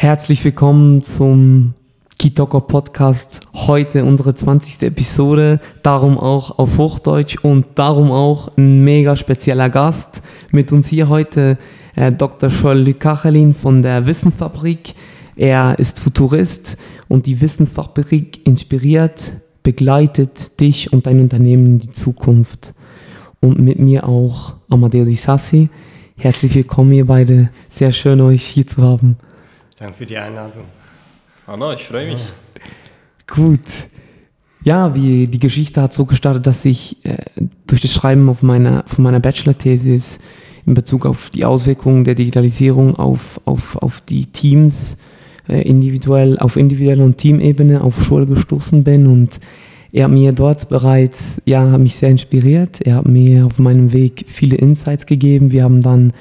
Herzlich willkommen zum Kitoko Podcast. Heute unsere 20. Episode, darum auch auf Hochdeutsch und darum auch ein mega spezieller Gast. Mit uns hier heute äh, Dr. Joel Kachelin von der Wissensfabrik. Er ist Futurist und die Wissensfabrik inspiriert, begleitet dich und dein Unternehmen in die Zukunft. Und mit mir auch Amadeo Di Sassi. Herzlich willkommen, ihr beide. Sehr schön, euch hier zu haben. Danke für die Einladung. Hanna, ich freue mich. Gut. Ja, wie die Geschichte hat so gestartet, dass ich äh, durch das Schreiben auf meiner, von meiner Bachelor-Thesis in Bezug auf die Auswirkungen der Digitalisierung auf, auf, auf die Teams äh, individuell, auf individueller und Teamebene auf Schule gestoßen bin und er hat mir dort bereits, ja, hat mich sehr inspiriert. Er hat mir auf meinem Weg viele Insights gegeben. Wir haben dann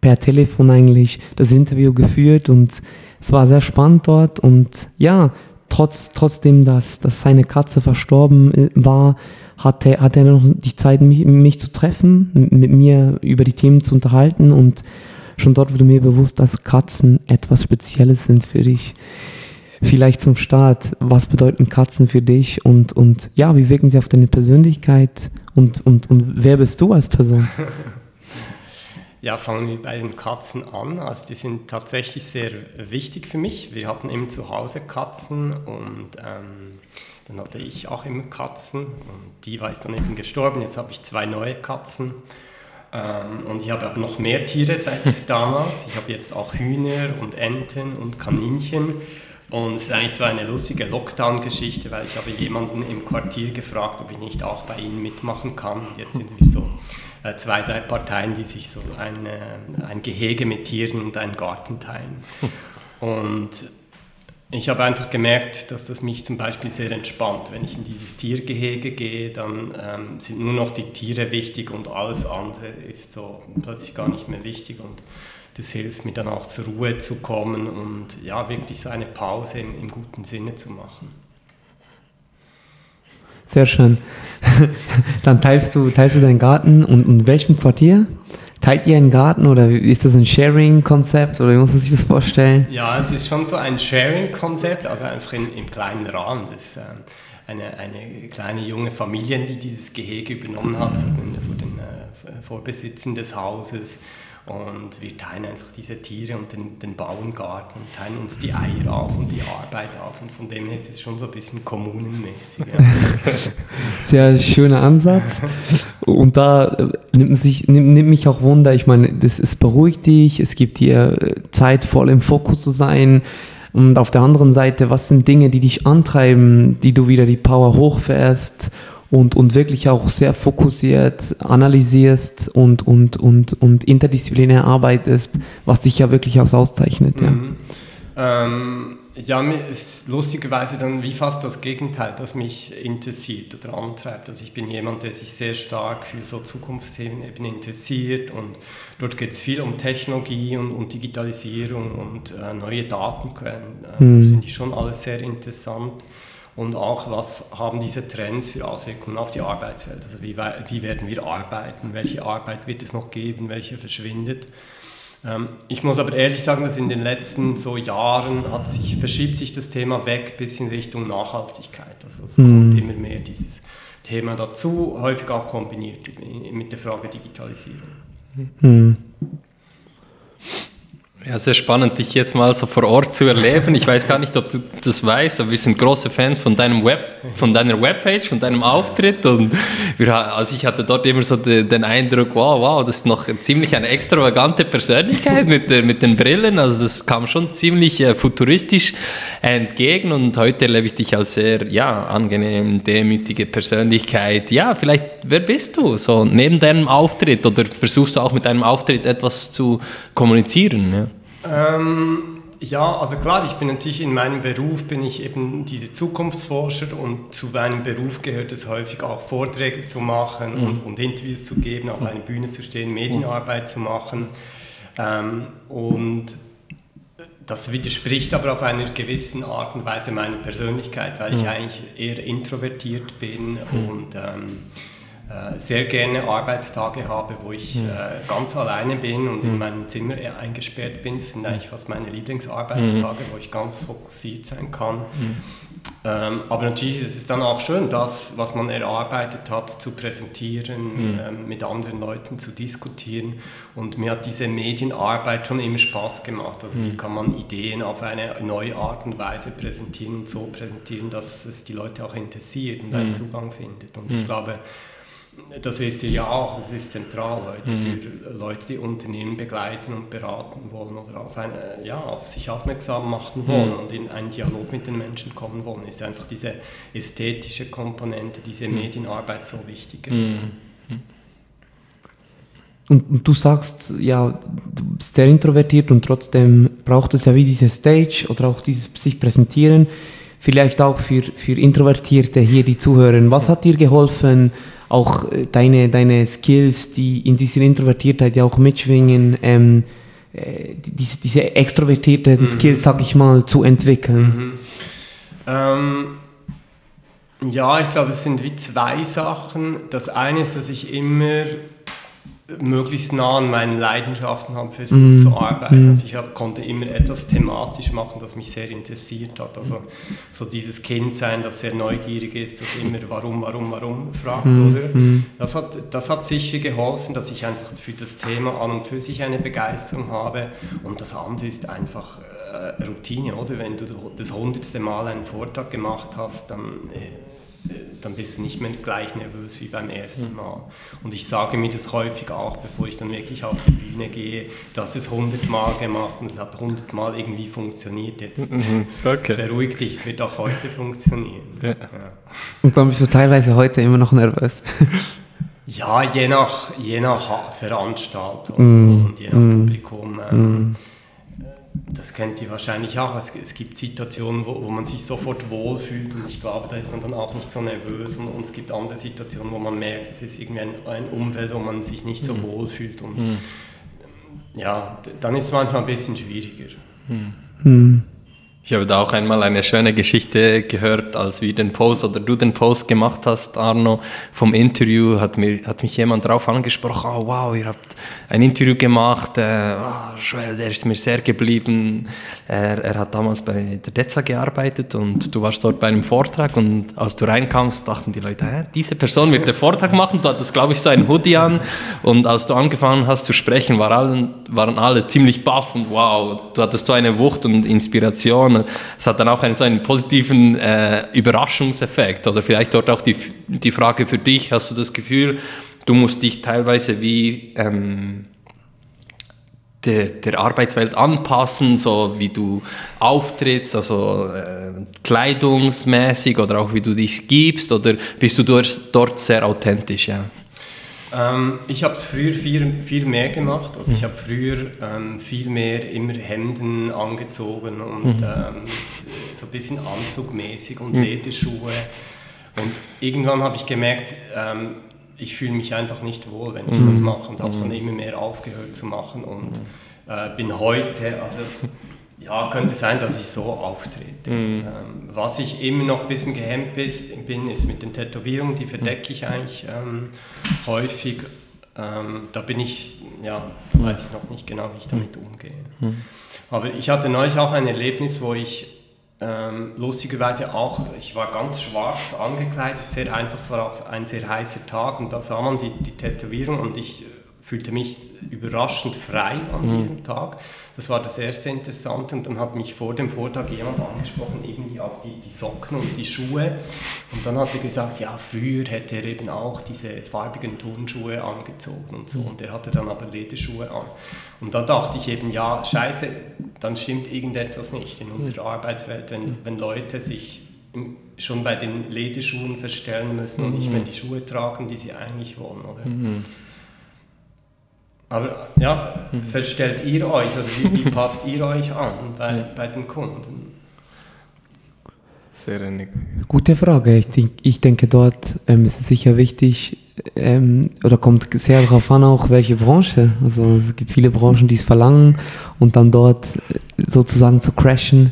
per Telefon eigentlich das Interview geführt und es war sehr spannend dort und ja, trotz, trotzdem, dass, dass seine Katze verstorben äh, war, hat er, hat er noch die Zeit, mich, mich zu treffen, mit mir über die Themen zu unterhalten und schon dort wurde mir bewusst, dass Katzen etwas Spezielles sind für dich. Vielleicht zum Start, was bedeuten Katzen für dich und, und ja, wie wirken sie auf deine Persönlichkeit und, und, und wer bist du als Person? Ja, fangen wir bei den Katzen an. Also die sind tatsächlich sehr wichtig für mich. Wir hatten eben zu Hause Katzen und ähm, dann hatte ich auch immer Katzen und die war dann eben gestorben. Jetzt habe ich zwei neue Katzen ähm, und ich habe auch noch mehr Tiere seit damals. Ich habe jetzt auch Hühner und Enten und Kaninchen. Und es ist eigentlich so eine lustige Lockdown-Geschichte, weil ich habe jemanden im Quartier gefragt, ob ich nicht auch bei ihnen mitmachen kann. Und jetzt sind wir so zwei, drei Parteien, die sich so ein, ein Gehege mit Tieren und einen Garten teilen. Und ich habe einfach gemerkt, dass das mich zum Beispiel sehr entspannt. Wenn ich in dieses Tiergehege gehe, dann ähm, sind nur noch die Tiere wichtig und alles andere ist so plötzlich gar nicht mehr wichtig. Und das hilft mir dann auch zur Ruhe zu kommen und ja, wirklich so eine Pause im, im guten Sinne zu machen. Sehr schön. Dann teilst du, teilst du deinen Garten und in welchem Quartier? Teilt ihr einen Garten oder ist das ein Sharing-Konzept oder wie muss man sich das vorstellen? Ja, es ist schon so ein Sharing-Konzept, also einfach in, im kleinen Rahmen. Das ist ähm, eine, eine kleine junge Familie, die dieses Gehege übernommen hat von den, von den äh, Vorbesitzern des Hauses. Und wir teilen einfach diese Tiere und den, den Bauerngarten, teilen uns die Eier auf und die Arbeit auf. Und von dem her ist es schon so ein bisschen kommunenmäßig. Ja. Sehr schöner Ansatz. Und da äh, nimmt, sich, nimmt, nimmt mich auch Wunder, ich meine, das ist beruhigt dich, es gibt dir äh, Zeit, voll im Fokus zu sein. Und auf der anderen Seite, was sind Dinge, die dich antreiben, die du wieder die Power hochfährst und, und wirklich auch sehr fokussiert analysierst und, und, und, und interdisziplinär arbeitest, was dich ja wirklich auch auszeichnet. Ja, mhm. ähm, ja mir ist lustigerweise dann wie fast das Gegenteil, das mich interessiert oder antreibt. Also ich bin jemand, der sich sehr stark für so Zukunftsthemen eben interessiert und dort geht es viel um Technologie und, und Digitalisierung und äh, neue Datenquellen. Äh, mhm. Das finde ich schon alles sehr interessant und auch, was haben diese Trends für Auswirkungen auf die Arbeitswelt? Also wie, wie werden wir arbeiten? Welche Arbeit wird es noch geben? Welche verschwindet? Ähm, ich muss aber ehrlich sagen, dass in den letzten so Jahren sich, verschiebt sich das Thema weg bis in Richtung Nachhaltigkeit. Also es mhm. kommt immer mehr dieses Thema dazu, häufig auch kombiniert mit der Frage Digitalisierung. Mhm. Ja, sehr spannend, dich jetzt mal so vor Ort zu erleben. Ich weiß gar nicht, ob du das weißt, aber wir sind große Fans von deinem Web, von deiner Webpage, von deinem Auftritt. Und wir, also ich hatte dort immer so den, den Eindruck, wow, wow, das ist noch ziemlich eine extravagante Persönlichkeit mit, der, mit den Brillen. Also das kam schon ziemlich äh, futuristisch entgegen. Und heute erlebe ich dich als sehr, ja, angenehm, demütige Persönlichkeit. Ja, vielleicht, wer bist du? So neben deinem Auftritt oder versuchst du auch mit deinem Auftritt etwas zu kommunizieren? Ja? Ähm, ja, also klar, ich bin natürlich in meinem Beruf, bin ich eben diese Zukunftsforscher und zu meinem Beruf gehört es häufig auch Vorträge zu machen mhm. und, und, Interviews zu geben, auf mhm. einer Bühne zu stehen, Medienarbeit zu machen. Ähm, und das widerspricht aber auf einer gewissen Art und Weise meiner Persönlichkeit, weil ich mhm. eigentlich eher introvertiert bin mhm. und ähm, äh, sehr gerne Arbeitstage habe, wo ich mhm. äh, ganz alleine bin und mhm. in meinem Zimmer eingesperrt bin. Das sind eigentlich fast meine Lieblingsarbeitstage, mhm. wo ich ganz fokussiert sein kann. Ähm, aber natürlich ist es dann auch schön, das, was man erarbeitet hat, zu präsentieren, ähm, mit anderen Leuten zu diskutieren. Und mir hat diese Medienarbeit schon immer Spaß gemacht. Also wie kann man Ideen auf eine neue Art und Weise präsentieren und so präsentieren, dass es die Leute auch interessiert und einen Zugang findet. Und ich glaube, das ist ja auch, das ist zentral heute mhm. für Leute, die Unternehmen begleiten und beraten wollen oder auf, eine, ja, auf sich aufmerksam machen wollen mhm. und in einen Dialog mit den Menschen kommen wollen, ist einfach diese ästhetische Komponente, diese mhm. Medienarbeit so wichtig. Mhm. Und, und, du sagst, ja, du bist sehr introvertiert und trotzdem braucht es ja wie diese Stage oder auch dieses sich präsentieren, vielleicht auch für, für Introvertierte hier, die zuhören. Was hat dir geholfen, auch äh, deine, deine Skills, die in dieser Introvertiertheit ja auch mitschwingen, ähm, äh, diese, diese extrovertierten mhm. Skills, sag ich mal, zu entwickeln? Mhm. Ähm, ja, ich glaube, es sind wie zwei Sachen. Das eine ist, dass ich immer möglichst nah an meinen Leidenschaften habe versucht mm. zu arbeiten. Mm. Also ich hab, konnte immer etwas thematisch machen, das mich sehr interessiert hat. Also so dieses Kind sein, das sehr neugierig ist, das immer warum, warum, warum fragt, mm. oder? Mm. Das hat, das hat sicher geholfen, dass ich einfach für das Thema an und für sich eine Begeisterung habe. Und das andere ist einfach äh, Routine, oder? Wenn du das hundertste Mal einen Vortrag gemacht hast, dann äh, dann bist du nicht mehr gleich nervös wie beim ersten Mal. Und ich sage mir das häufig auch, bevor ich dann wirklich auf die Bühne gehe, dass es hundertmal gemacht und es hat hundertmal irgendwie funktioniert. Jetzt mhm. okay. beruhig dich, es wird auch heute funktionieren. Ja. Ja. Und dann bist du teilweise heute immer noch nervös. ja, je nach, je nach Veranstaltung mm. und je nach mm. Publikum. Ähm, mm das kennt ihr wahrscheinlich auch. Es, es gibt Situationen, wo, wo, man sich sofort wohlfühlt und ich glaube, da ist man dann auch nicht so nervös. Und, und es gibt andere Situationen, wo man merkt, es ist irgendwie ein, ein Umfeld, wo man sich nicht so mhm. wohlfühlt. Und mhm. ja, dann ist es manchmal ein bisschen schwieriger. Mhm. Ich habe da auch einmal eine schöne Geschichte gehört, als wir den Post oder du den Post gemacht hast, Arno, vom Interview, hat, mir, hat mich jemand darauf angesprochen, oh wow, ihr habt ein Interview gemacht, äh, oh, der ist mir sehr geblieben. Er, er hat damals bei der DEZA gearbeitet und du warst dort bei einem Vortrag und als du reinkamst, dachten die Leute, Hä, diese Person wird den Vortrag machen. Du hattest, glaube ich, so einen Hoodie an und als du angefangen hast zu sprechen, war allen, waren alle ziemlich baff und wow, du hattest so eine Wucht und Inspiration. Es hat dann auch einen, so einen positiven äh, Überraschungseffekt oder vielleicht dort auch die, die Frage für dich, hast du das Gefühl, du musst dich teilweise wie ähm, der, der Arbeitswelt anpassen, so wie du auftrittst, also äh, kleidungsmäßig oder auch wie du dich gibst, oder bist du dort, dort sehr authentisch? Ja? Ähm, ich habe es früher viel, viel mehr gemacht. Also ich mhm. habe früher ähm, viel mehr immer Hemden angezogen und mhm. ähm, so ein bisschen anzugmäßig und mhm. Lederschuhe. Und irgendwann habe ich gemerkt, ähm, ich fühle mich einfach nicht wohl, wenn ich mhm. das mache und habe es dann mhm. immer mehr aufgehört zu machen und mhm. äh, bin heute, also ja, könnte sein, dass ich so auftrete. Mhm. Ähm, was ich immer noch ein bisschen gehemmt bin, ist mit den Tätowierungen, die verdecke ich eigentlich ähm, häufig. Ähm, da bin ich, ja, weiß ich noch nicht genau, wie ich damit umgehe. Mhm. Aber ich hatte neulich auch ein Erlebnis, wo ich ähm, lustigerweise auch, ich war ganz schwarz angekleidet, sehr einfach, es war auch ein sehr heißer Tag und da sah man die, die Tätowierung und ich fühlte mich überraschend frei an mhm. diesem Tag. Das war das erste Interessante und dann hat mich vor dem Vortrag jemand angesprochen, irgendwie auf die, die Socken und die Schuhe und dann hat er gesagt, ja, früher hätte er eben auch diese farbigen Turnschuhe angezogen und so und er hatte dann aber Lederschuhe an. Und da dachte ich eben, ja, scheiße, dann stimmt irgendetwas nicht in unserer Arbeitswelt, wenn, wenn Leute sich schon bei den Lederschuhen verstellen müssen und nicht mehr die Schuhe tragen, die sie eigentlich wollen. Oder? Mhm. Aber ja, mhm. verstellt ihr euch oder wie, wie passt ihr euch an bei, bei den Kunden? Sehr eine gute Frage. Ich, denk, ich denke, dort ähm, ist es sicher wichtig, ähm, oder kommt sehr darauf an, auch welche Branche. Also es gibt viele Branchen, die es verlangen und dann dort äh, sozusagen zu crashen,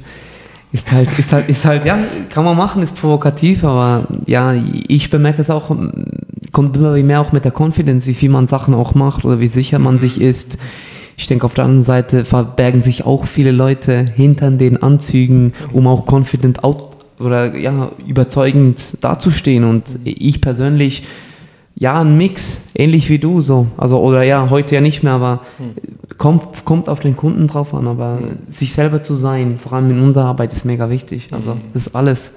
ist halt, ist halt, ist halt, ja, kann man machen, ist provokativ, aber ja, ich bemerke es auch kommt immer mehr auch mit der Confidence, wie viel man Sachen auch macht oder wie sicher man sich ist. Ich denke, auf der anderen Seite verbergen sich auch viele Leute hinter den Anzügen, um auch confident out oder ja, überzeugend dazustehen. Und ich persönlich, ja, ein Mix, ähnlich wie du so. Also, oder ja, heute ja nicht mehr, aber kommt, kommt auf den Kunden drauf an. Aber sich selber zu sein, vor allem in unserer Arbeit, ist mega wichtig. Also, das ist alles.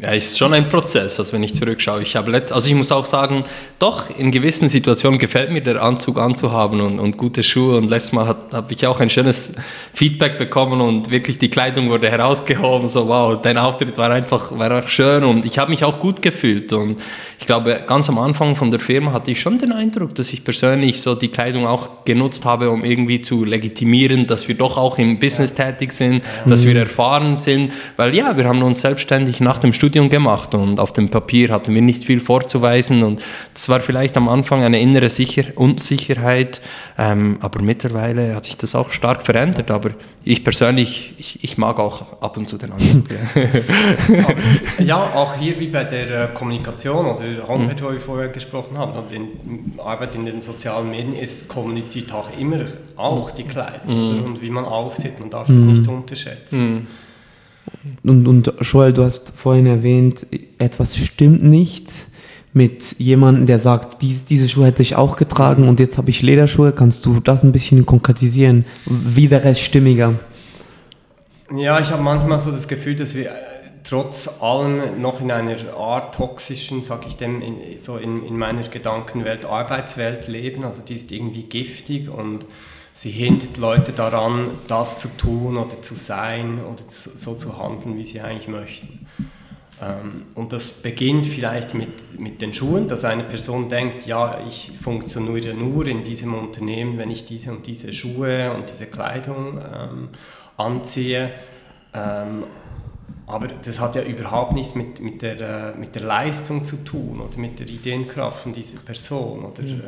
Ja, ist schon ein Prozess, also wenn ich zurückschaue. Ich habe also ich muss auch sagen, doch in gewissen Situationen gefällt mir der Anzug anzuhaben und, und gute Schuhe. Und letztes Mal habe ich auch ein schönes Feedback bekommen und wirklich die Kleidung wurde herausgehoben. So wow, dein Auftritt war einfach, war auch schön und ich habe mich auch gut gefühlt. Und ich glaube, ganz am Anfang von der Firma hatte ich schon den Eindruck, dass ich persönlich so die Kleidung auch genutzt habe, um irgendwie zu legitimieren, dass wir doch auch im Business tätig sind, dass wir erfahren sind. Weil ja, wir haben uns selbstständig nach dem Studium Studium gemacht und auf dem Papier hatten wir nicht viel vorzuweisen und das war vielleicht am Anfang eine innere Sicher Unsicherheit, ähm, aber mittlerweile hat sich das auch stark verändert, aber ich persönlich, ich, ich mag auch ab und zu den Anzug. ja, auch hier wie bei der äh, Kommunikation oder der Homepage, mhm. wo wir vorher gesprochen haben, und in Arbeit in den sozialen Medien ist kommuniziert auch immer auch die Kleidung mhm. und wie man auftritt, man darf das mhm. nicht unterschätzen. Mhm. Und, und Joel, du hast vorhin erwähnt, etwas stimmt nicht mit jemandem, der sagt, dies, diese Schuhe hätte ich auch getragen und jetzt habe ich Lederschuhe. Kannst du das ein bisschen konkretisieren? Wie wäre es stimmiger? Ja, ich habe manchmal so das Gefühl, dass wir äh, trotz allem noch in einer Art toxischen, sage ich dem, in, so in, in meiner Gedankenwelt, Arbeitswelt leben. Also die ist irgendwie giftig und sie hindert Leute daran, das zu tun oder zu sein oder so zu handeln, wie sie eigentlich möchten. Ähm, und das beginnt vielleicht mit, mit den Schuhen, dass eine Person denkt, ja, ich funktioniere nur in diesem Unternehmen, wenn ich diese und diese Schuhe und diese Kleidung ähm, anziehe. Ähm, aber das hat ja überhaupt nichts mit, mit, der, äh, mit der Leistung zu tun oder mit der Ideenkraft von dieser Person oder mhm.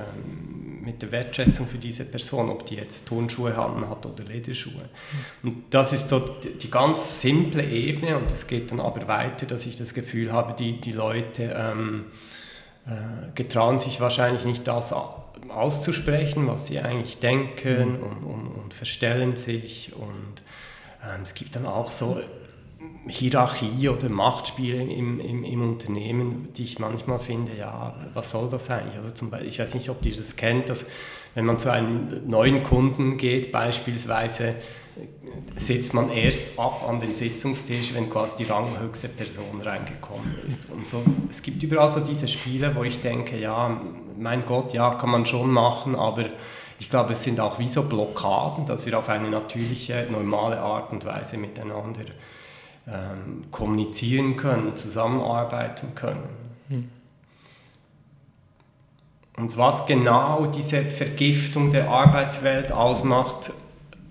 Mit der Wertschätzung für diese Person, ob die jetzt Turnschuhe an hat oder Lederschuhe. Und das ist so die, die ganz simple Ebene und es geht dann aber weiter, dass ich das Gefühl habe, die, die Leute ähm, äh, getrauen sich wahrscheinlich nicht das auszusprechen, was sie eigentlich denken mhm. und, und, und, verstellen sich und ähm, es gibt dann auch so Hierarchie oder Machtspiele im, im, im, Unternehmen, die ich manchmal finde, ja, was soll das eigentlich? Also zum Beispiel, ich weiß nicht, ob ihr das kennt, dass wenn man zu einem neuen Kunden geht, beispielsweise, setzt man erst ab an den Sitzungstisch, wenn quasi die ranghöchste Person reingekommen ist. Und so, es gibt überall so diese Spiele, wo ich denke, ja, mein Gott, ja, kann man schon machen, aber ich glaube, es sind auch wie so Blockaden, dass wir auf eine natürliche, normale Art und Weise miteinander ähm, kommunizieren können, zusammenarbeiten können. Hm. Und was genau diese Vergiftung der Arbeitswelt ausmacht,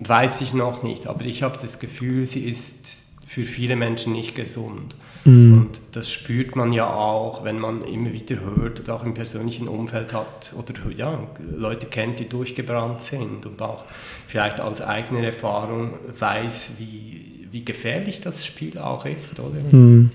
weiß ich noch nicht. Aber ich habe das Gefühl, sie ist für viele Menschen nicht gesund. Mhm. Und das spürt man ja auch, wenn man immer wieder hört oder auch im persönlichen Umfeld hat oder ja, Leute kennt, die durchgebrannt sind und auch vielleicht aus eigener Erfahrung weiß, wie, wie gefährlich das Spiel auch ist, oder? Hm.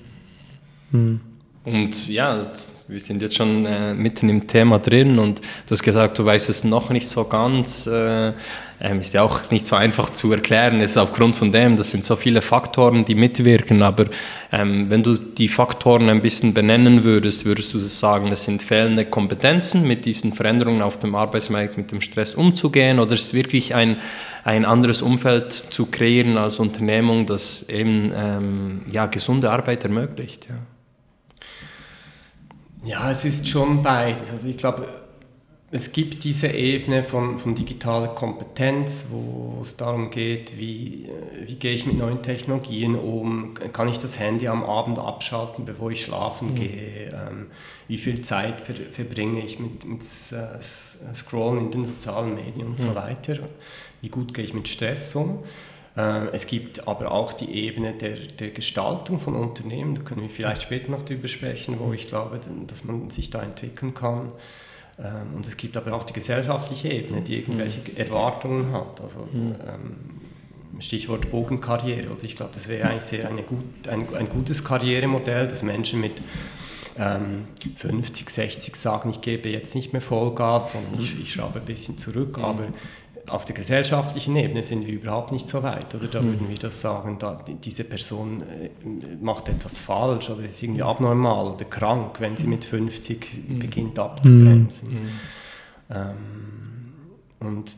Hm. Und ja, wir sind jetzt schon äh, mitten im Thema drin und du hast gesagt, du weißt es noch nicht so ganz. Äh, ähm, ist ja auch nicht so einfach zu erklären. Es ist aufgrund von dem, das sind so viele Faktoren, die mitwirken. Aber ähm, wenn du die Faktoren ein bisschen benennen würdest, würdest du sagen, es sind fehlende Kompetenzen, mit diesen Veränderungen auf dem Arbeitsmarkt, mit dem Stress umzugehen? Oder ist wirklich ein ein anderes Umfeld zu kreieren als Unternehmung, das eben ähm, ja, gesunde Arbeit ermöglicht. Ja. Ja, es ist schon beides. Also ich glaube, es gibt diese Ebene von, von digitaler Kompetenz, wo es darum geht, wie, äh, wie gehe ich mit neuen Technologien um, kann ich das Handy am Abend abschalten, bevor ich schlafen mhm. gehe, ähm, wie viel Zeit ver, verbringe ich mit, mit uh, Scrollen in den sozialen Medien und mhm. so weiter wie gut gehe ich mit Stress um. Äh, es gibt aber auch die Ebene der, der Gestaltung von Unternehmen, da können wir vielleicht später noch drüber sprechen, wo ich glaube, dass man sich da entwickeln kann. Ähm, und es gibt aber auch die gesellschaftliche Ebene, die irgendwelche mhm. Erwartungen hat. Also, mhm. ähm, Stichwort Bogenkarriere. Oder ich glaube, das wäre eigentlich sehr gut, ein, ein gutes Karrieremodell, dass Menschen mit ähm, 50, 60 sagen, ich gebe jetzt nicht mehr Vollgas, sondern ich, ich schraube ein bisschen zurück. Mhm. Aber auf der gesellschaftlichen Ebene sind wir überhaupt nicht so weit, oder? Da mhm. würden wir das sagen, da, diese Person äh, macht etwas falsch oder ist irgendwie abnormal oder krank, wenn sie mit 50 mhm. beginnt abzubremsen. Mhm. Ähm, und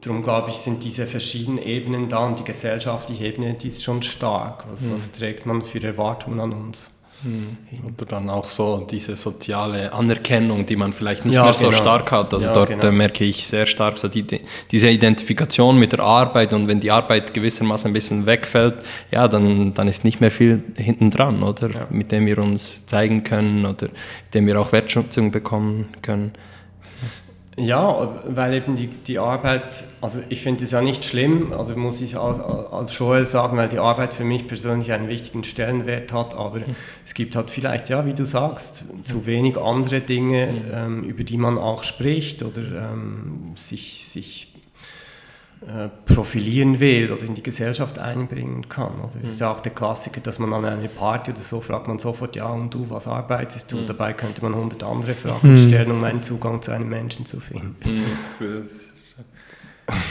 darum glaube ich, sind diese verschiedenen Ebenen da und die gesellschaftliche Ebene, die ist schon stark. Was, mhm. was trägt man für Erwartungen an uns? Mhm. Oder dann auch so diese soziale Anerkennung, die man vielleicht nicht ja, mehr so genau. stark hat. Also ja, dort genau. merke ich sehr stark so die, diese Identifikation mit der Arbeit und wenn die Arbeit gewissermaßen ein bisschen wegfällt, ja, dann, dann ist nicht mehr viel hinten dran, oder? Ja. Mit dem wir uns zeigen können oder mit dem wir auch Wertschätzung bekommen können. Ja, weil eben die, die Arbeit, also ich finde es ja nicht schlimm, also muss ich als, als Joel sagen, weil die Arbeit für mich persönlich einen wichtigen Stellenwert hat, aber mhm. es gibt halt vielleicht, ja, wie du sagst, zu wenig andere Dinge, mhm. ähm, über die man auch spricht oder ähm, sich, sich äh, profilieren will oder in die Gesellschaft einbringen kann. Oder mhm. ist ja auch der Klassiker, dass man an eine Party oder so fragt man sofort, ja und du, was arbeitest du? Mhm. Dabei könnte man hundert andere Fragen mhm. stellen, um einen Zugang zu einem Menschen zu finden. Mhm.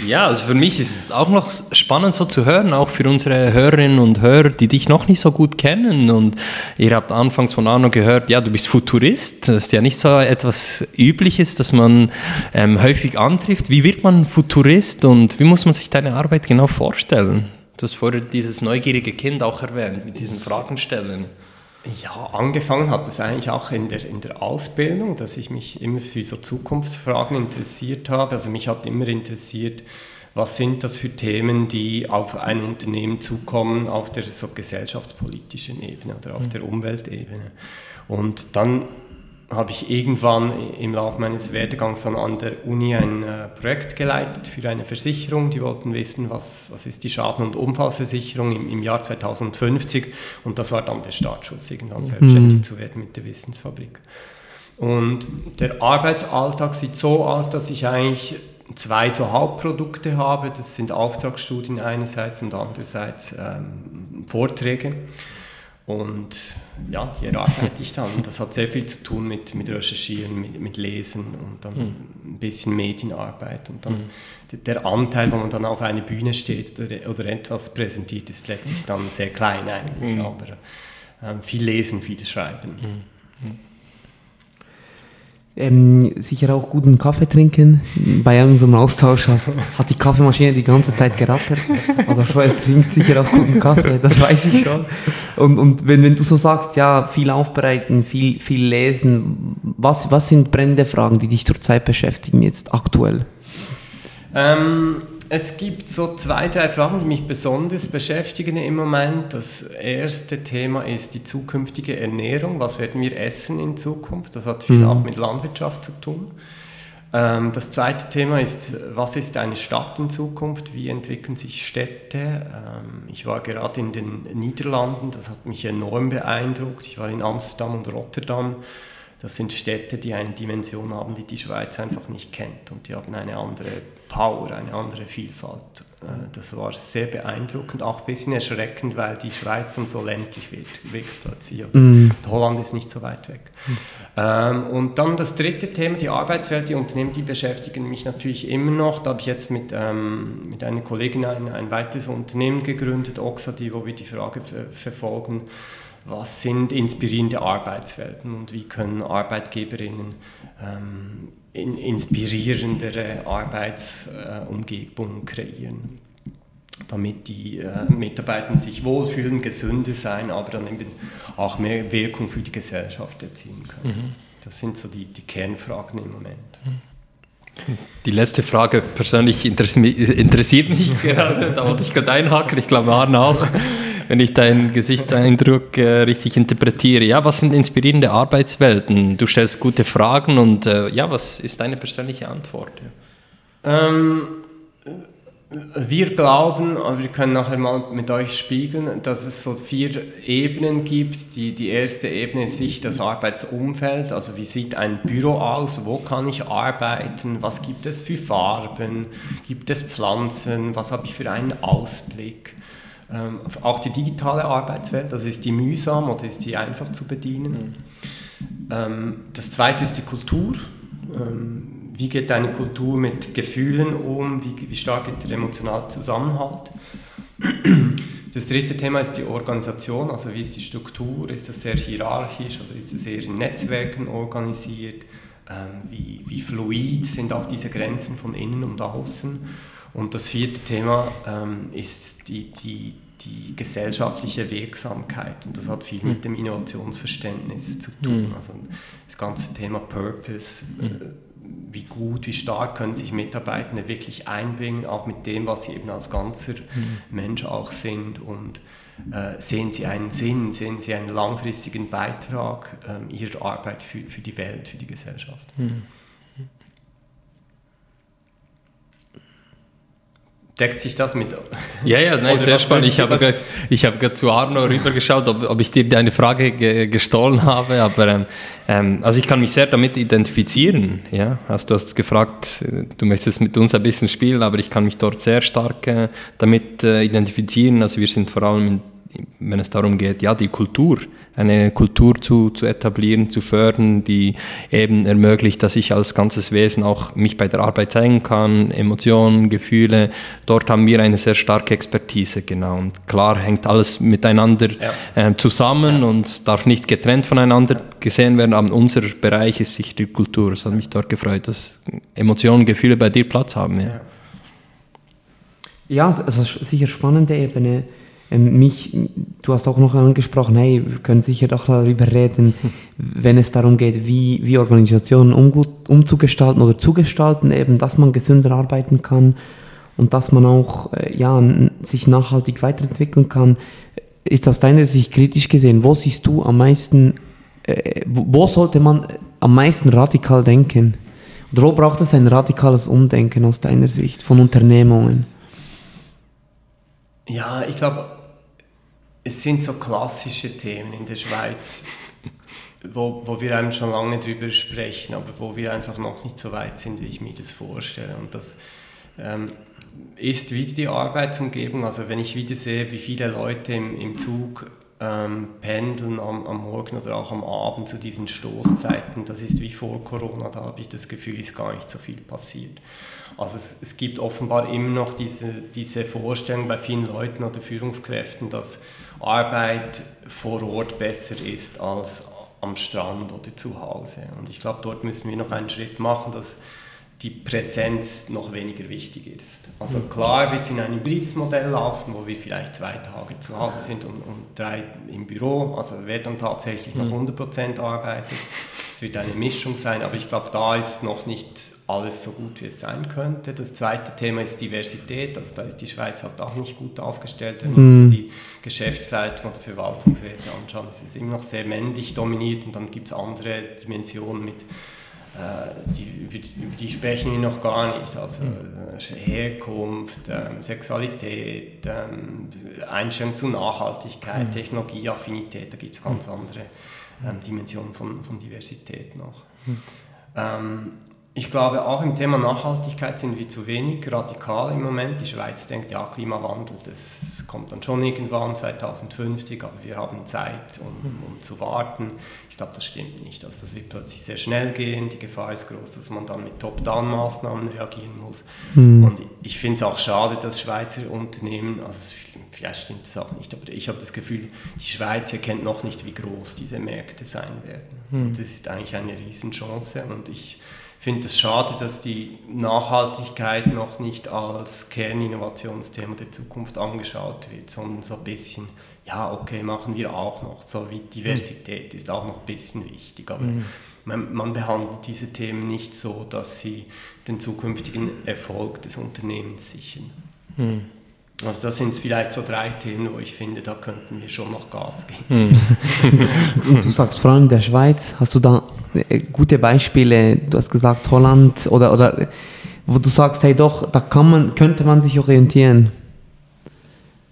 Ja, also für mich ist auch noch spannend so zu hören, auch für unsere Hörerinnen und Hörer, die dich noch nicht so gut kennen. Und ihr habt anfangs von Arno gehört, ja, du bist Futurist. Das ist ja nicht so etwas Übliches, dass man ähm, häufig antrifft. Wie wird man Futurist und wie muss man sich deine Arbeit genau vorstellen? Du hast vorher dieses neugierige Kind auch erwähnt, mit diesen Fragen stellen. Ja, angefangen hat es eigentlich auch in der, in der Ausbildung, dass ich mich immer für so Zukunftsfragen interessiert habe. Also mich hat immer interessiert, was sind das für Themen, die auf ein Unternehmen zukommen auf der so gesellschaftspolitischen Ebene oder auf mhm. der Umweltebene. Und dann habe ich irgendwann im Laufe meines Werdegangs an der Uni ein äh, Projekt geleitet für eine Versicherung. Die wollten wissen, was, was ist die Schaden- und Unfallversicherung im, im Jahr 2050. Und das war dann der Startschuss, irgendwann mhm. selbstständig zu werden mit der Wissensfabrik. Und der Arbeitsalltag sieht so aus, dass ich eigentlich zwei so Hauptprodukte habe. Das sind Auftragsstudien einerseits und andererseits ähm, Vorträge. Und ja, die erarbeite ich dann. Das hat sehr viel zu tun mit, mit Recherchieren, mit, mit Lesen und dann mhm. ein bisschen Medienarbeit. Und dann mhm. der Anteil, wo man dann auf einer Bühne steht oder, oder etwas präsentiert, ist letztlich dann sehr klein eigentlich. Mhm. Aber ähm, viel lesen, viel schreiben. Ähm, sicher auch guten Kaffee trinken. Bei unserem Austausch hat, hat die Kaffeemaschine die ganze Zeit gerattert. Also Joel trinkt sicher auch guten Kaffee, das weiß ich schon. Und, und wenn, wenn du so sagst, ja, viel aufbereiten, viel, viel lesen, was, was sind brennende Fragen, die dich zurzeit beschäftigen, jetzt aktuell? Ähm, es gibt so zwei, drei Fragen, die mich besonders beschäftigen im Moment. Das erste Thema ist die zukünftige Ernährung. Was werden wir essen in Zukunft? Das hat viel mhm. auch mit Landwirtschaft zu tun. Ähm, das zweite Thema ist, was ist eine Stadt in Zukunft? Wie entwickeln sich Städte? Ähm, ich war gerade in den Niederlanden, das hat mich enorm beeindruckt. Ich war in Amsterdam und Rotterdam. Das sind Städte, die eine Dimension haben, die die Schweiz einfach nicht kennt. Und die haben eine andere Power, eine andere Vielfalt. Äh, das war sehr beeindruckend, auch ein bisschen erschreckend, weil die Schweiz dann so ländlich wird, wirkt plötzlich. Mm. Holland ist nicht so weit weg. Mm. und dann das dritte Thema, die Arbeitswelt, die Unternehmen, die beschäftigen mich natürlich immer noch. Da habe ich jetzt mit, ähm, mit einer Kollegin ein, ein weiteres Unternehmen gegründet, Oxady, wo wir die Frage verfolgen, was sind inspirierende Arbeitswelten und wie können Arbeitgeberinnen ähm, in, inspirierendere Arbeitsumgebungen kreieren, damit die äh, Mitarbeiter sich wohlfühlen, gesünder sein, aber dann eben auch mehr Wirkung für die Gesellschaft erzielen können. Mhm. Das sind so die, die Kernfragen im Moment. Die letzte Frage persönlich interessiert mich gerade, da wollte ich gerade einhaken, ich glaube Arne auch wenn ich deinen Gesichtseindruck äh, richtig interpretiere. Ja, was sind inspirierende Arbeitswelten? Du stellst gute Fragen und äh, ja, was ist deine persönliche Antwort? Ähm, wir glauben, aber wir können nachher mal mit euch spiegeln, dass es so vier Ebenen gibt. Die, die erste Ebene ist sicher das Arbeitsumfeld, also wie sieht ein Büro aus, wo kann ich arbeiten, was gibt es für Farben, gibt es Pflanzen, was habe ich für einen Ausblick. Ähm, auch die digitale Arbeitswelt, das ist die mühsam oder ist die einfach zu bedienen. Mhm. Ähm, das zweite ist die Kultur. Ähm, wie geht deine Kultur mit Gefühlen um, wie, wie stark ist der emotionale Zusammenhalt. Das dritte Thema ist die Organisation, also wie ist die Struktur, ist das sehr hierarchisch oder ist es eher in Netzwerken organisiert, ähm, wie, wie fluid sind auch diese Grenzen von innen und außen. Und das vierte Thema ähm, ist die, die, die gesellschaftliche Wirksamkeit und das hat viel mit dem Innovationsverständnis zu tun. Mhm. Also das ganze Thema Purpose. Äh, wie gut, wie stark können sich Mitarbeitende wirklich einbringen, auch mit dem, was sie eben als ganzer. Mensch auch sind und äh, sehen sie einen Sinn, sehen sie einen langfristigen Beitrag äh, ihrer Arbeit für, für die Welt, für die Gesellschaft. Mhm. Deckt sich das mit? Ja, ja, nein, sehr spannend. Ich habe, gerade, ich habe gerade zu Arno rübergeschaut, ob, ob ich dir deine Frage ge gestohlen habe, aber ähm, ähm, also ich kann mich sehr damit identifizieren. Ja? Also du hast gefragt, du möchtest mit uns ein bisschen spielen, aber ich kann mich dort sehr stark äh, damit äh, identifizieren. Also wir sind vor allem in wenn es darum geht, ja, die Kultur, eine Kultur zu, zu etablieren, zu fördern, die eben ermöglicht, dass ich als ganzes Wesen auch mich bei der Arbeit zeigen kann, Emotionen, Gefühle. Dort haben wir eine sehr starke Expertise, genau. Und klar hängt alles miteinander ja. äh, zusammen ja. und darf nicht getrennt voneinander gesehen werden, aber unser Bereich ist sicher die Kultur. Es hat mich dort gefreut, dass Emotionen, Gefühle bei dir Platz haben. Ja, ja also sicher spannende Ebene mich, du hast auch noch angesprochen, hey, wir können sicher doch darüber reden, wenn es darum geht, wie, wie Organisationen um, umzugestalten oder zu gestalten, eben, dass man gesünder arbeiten kann und dass man auch äh, ja, sich nachhaltig weiterentwickeln kann. Ist aus deiner Sicht kritisch gesehen, wo siehst du am meisten, äh, wo sollte man am meisten radikal denken? Oder wo braucht es ein radikales Umdenken aus deiner Sicht von Unternehmungen? Ja, ich glaube, es sind so klassische Themen in der Schweiz, wo, wo wir einem schon lange drüber sprechen, aber wo wir einfach noch nicht so weit sind, wie ich mir das vorstelle. Und das ähm, ist wieder die Arbeitsumgebung. Also wenn ich wieder sehe, wie viele Leute im, im Zug ähm, pendeln am, am, Morgen oder auch am Abend zu diesen Stoßzeiten, das ist wie vor Corona, da habe ich das Gefühl, ist gar nicht so viel passiert. Also es, es gibt offenbar immer noch diese, diese Vorstellung bei vielen Leuten oder Führungskräften, dass Arbeit vor Ort besser ist als am Strand oder zu Hause. Und ich glaube, dort müssen wir noch einen Schritt machen, dass die Präsenz noch weniger wichtig ist. Also mhm. klar wird es in ein hybrides Modell laufen, wo wir vielleicht zwei Tage zu Hause sind und, und drei im Büro, also wer dann tatsächlich noch 100% mhm. arbeitet. Es wird eine Mischung sein, aber ich glaube, da ist noch nicht alles so gut, wie es sein könnte. Das zweite Thema ist Diversität. Also da ist die Schweiz halt auch nicht gut aufgestellt. Wenn man mhm. die Geschäftsleitung oder Verwaltungsräte anschaut, ist es immer noch sehr männlich dominiert und dann gibt es andere Dimensionen mit äh, die, über, die sprechen wir noch gar nicht. Also äh, Herkunft, ähm, Sexualität, ähm, Einstellung zu Nachhaltigkeit, mhm. Technologieaffinität, da gibt es ganz andere ähm, Dimensionen von, von Diversität noch. Mhm. Ich glaube, auch im Thema Nachhaltigkeit sind wir zu wenig radikal im Moment. Die Schweiz denkt, ja, Klimawandel, das kommt dann schon irgendwann 2050, aber wir haben Zeit, um, um zu warten. Ich glaube, das stimmt nicht. Also das wird plötzlich sehr schnell gehen. Die Gefahr ist groß, dass man dann mit Top-Down-Maßnahmen reagieren muss. Mhm. Und ich finde es auch schade, dass Schweizer Unternehmen, also vielleicht stimmt es auch nicht, aber ich habe das Gefühl, die Schweiz erkennt noch nicht, wie groß diese Märkte sein werden. Mhm. Und das ist eigentlich eine Riesenchance und ich finde es schade, dass die Nachhaltigkeit noch nicht als Kerninnovationsthema der Zukunft angeschaut wird, sondern so ein bisschen, ja, okay, machen wir auch noch. So wie Diversität ist auch noch ein bisschen wichtig, aber mhm. man, man, behandelt diese Themen nicht so, dass sie den zukünftigen Erfolg des Unternehmens sichern. Mhm. Also das sind vielleicht so drei Themen, wo ich finde, da könnten wir schon noch Gas geben. Mhm. Du sagst vor allem in der Schweiz, hast du da gute Beispiele, du hast gesagt Holland oder, oder wo du sagst, hey doch, da kann man, könnte man sich orientieren?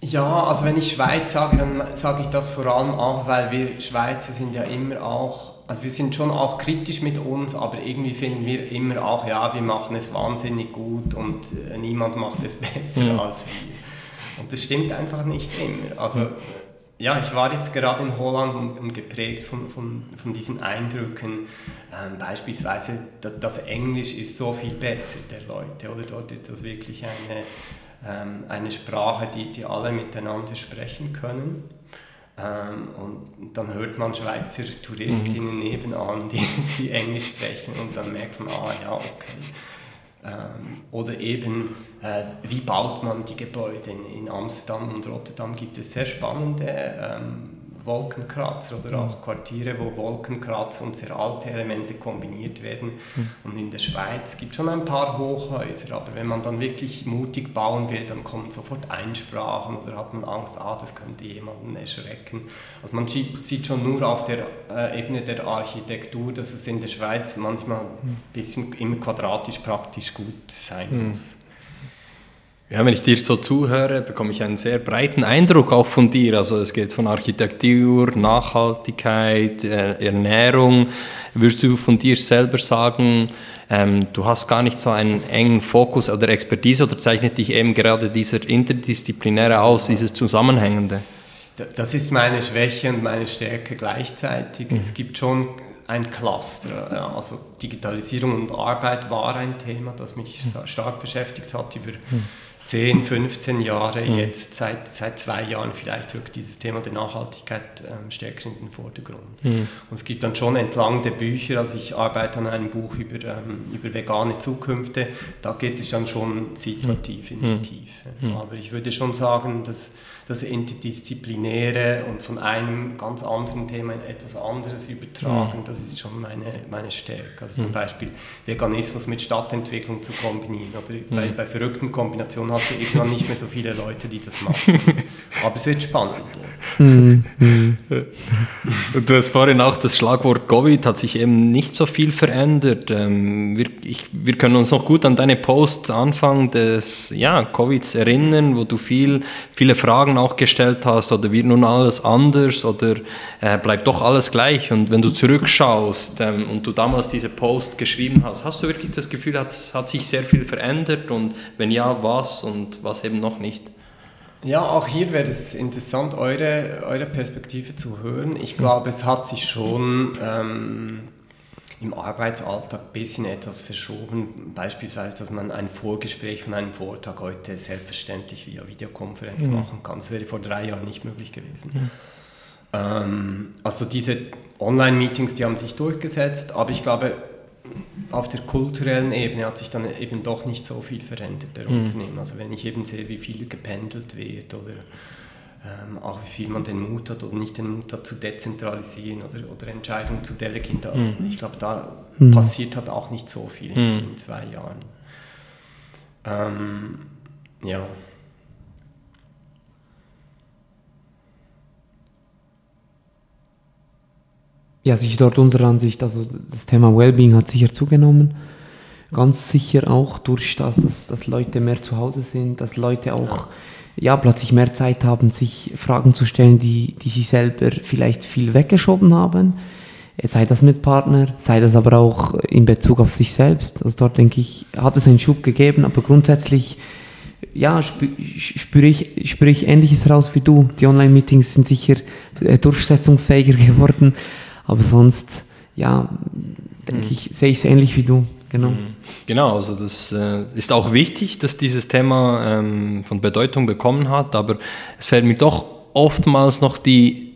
Ja, also wenn ich Schweiz sage, dann sage ich das vor allem auch, weil wir Schweizer sind ja immer auch, also wir sind schon auch kritisch mit uns, aber irgendwie finden wir immer auch, ja, wir machen es wahnsinnig gut und äh, niemand macht es besser ja. als wir. Und das stimmt einfach nicht immer. Also ja, ich war jetzt gerade in Holland und, und geprägt von, von, von diesen Eindrücken. Ähm, beispielsweise, das, das Englisch ist so viel besser der Leute, oder dort ist das wirklich eine ähm, eine Sprache, die, die alle miteinander sprechen können. Ähm, und dann hört man Schweizer Touristinnen mhm. nebenan, die, die Englisch sprechen und dann merkt man, ah ja, okay. Ähm, oder eben, äh, wie baut man die Gebäude? In, Amsterdam und Rotterdam gibt es sehr spannende ähm, Wolkenkratzer oder auch Quartiere, wo Wolkenkratzer und sehr alte Elemente kombiniert werden. Mhm. Und in der Schweiz gibt es schon ein paar Hochhäuser, aber wenn man dann wirklich mutig bauen will, dann kommen sofort Einsprachen oder hat man Angst, ah, das könnte jemanden erschrecken. Also man sieht schon nur auf der äh, Ebene der Architektur, dass es in der Schweiz manchmal ein bisschen immer quadratisch praktisch gut sein mhm. muss. Ja, wenn ich dir so zuhöre, bekomme ich einen sehr breiten Eindruck auch von dir. Also es geht von Architektur, Nachhaltigkeit, äh, Ernährung. Würdest du von dir selber sagen, ähm, du hast gar nicht so einen engen Fokus oder Expertise oder zeichnet dich eben gerade dieser interdisziplinäre aus, dieses Zusammenhängende? Das ist meine Schwäche und meine Stärke gleichzeitig. Mhm. Es gibt schon ein Cluster. Also Digitalisierung und Arbeit war ein Thema, das mich mhm. stark beschäftigt hat über mhm 10, 15 Jahre, mhm. jetzt seit, seit zwei Jahren vielleicht rückt dieses Thema der Nachhaltigkeit ähm, stärker in den Vordergrund. Mhm. Und es gibt dann schon entlang der Bücher, also ich arbeite an einem Buch über, ähm, über vegane Zukünfte, da geht es dann schon situativ in die mhm. Tiefe. Mhm. Aber ich würde schon sagen, dass das Interdisziplinäre und von einem ganz anderen Thema in etwas anderes übertragen, mhm. das ist schon meine, meine Stärke. Also zum mhm. Beispiel Veganismus mit Stadtentwicklung zu kombinieren. Oder mhm. bei, bei verrückten Kombinationen hast du irgendwann nicht mehr so viele Leute, die das machen. Aber es wird spannend. Mhm. du hast vorhin auch das Schlagwort Covid, hat sich eben nicht so viel verändert. Ähm, wir, ich, wir können uns noch gut an deine Post Anfang des ja, Covids erinnern, wo du viel, viele Fragen Fragen auch gestellt hast oder wird nun alles anders oder äh, bleibt doch alles gleich? Und wenn du zurückschaust ähm, und du damals diese Post geschrieben hast, hast du wirklich das Gefühl, hat, hat sich sehr viel verändert und wenn ja, was und was eben noch nicht? Ja, auch hier wäre es interessant, eure, eure Perspektive zu hören. Ich glaube, es hat sich schon ähm, im Arbeitsalltag ein bisschen etwas verschoben. Beispielsweise, dass man ein Vorgespräch von einem Vortrag heute selbstverständlich via Videokonferenz mhm. machen kann. Das wäre vor drei Jahren nicht möglich gewesen. Mhm. Also diese Online-Meetings, die haben sich durchgesetzt, aber ich glaube, auf der kulturellen Ebene hat sich dann eben doch nicht so viel verändert, der mhm. Unternehmen. Also wenn ich eben sehe, wie viel gependelt wird oder ähm, auch wie viel man den Mut hat oder nicht den Mut hat zu dezentralisieren oder, oder Entscheidungen zu delegieren. Da, mhm. Ich glaube, da mhm. passiert hat auch nicht so viel in, mhm. zwei Jahren. Ähm, ja. Ja, sich dort unserer Ansicht, also das Thema Wellbeing hat sicher zugenommen. Ganz sicher auch durch das, dass, dass Leute mehr zu Hause sind, dass Leute auch ja plötzlich mehr Zeit haben, sich Fragen zu stellen, die, die sie selber vielleicht viel weggeschoben haben. Sei das mit Partner, sei das aber auch in Bezug auf sich selbst. Also dort denke ich, hat es einen Schub gegeben, aber grundsätzlich, ja, spüre ich, spüre ich Ähnliches raus wie du. Die Online-Meetings sind sicher äh, durchsetzungsfähiger geworden, aber sonst, ja, denke mhm. ich, sehe ich es ähnlich wie du. Genau. Mhm. Genau, also das äh, ist auch wichtig, dass dieses Thema ähm, von Bedeutung bekommen hat, aber es fällt mir doch oftmals noch die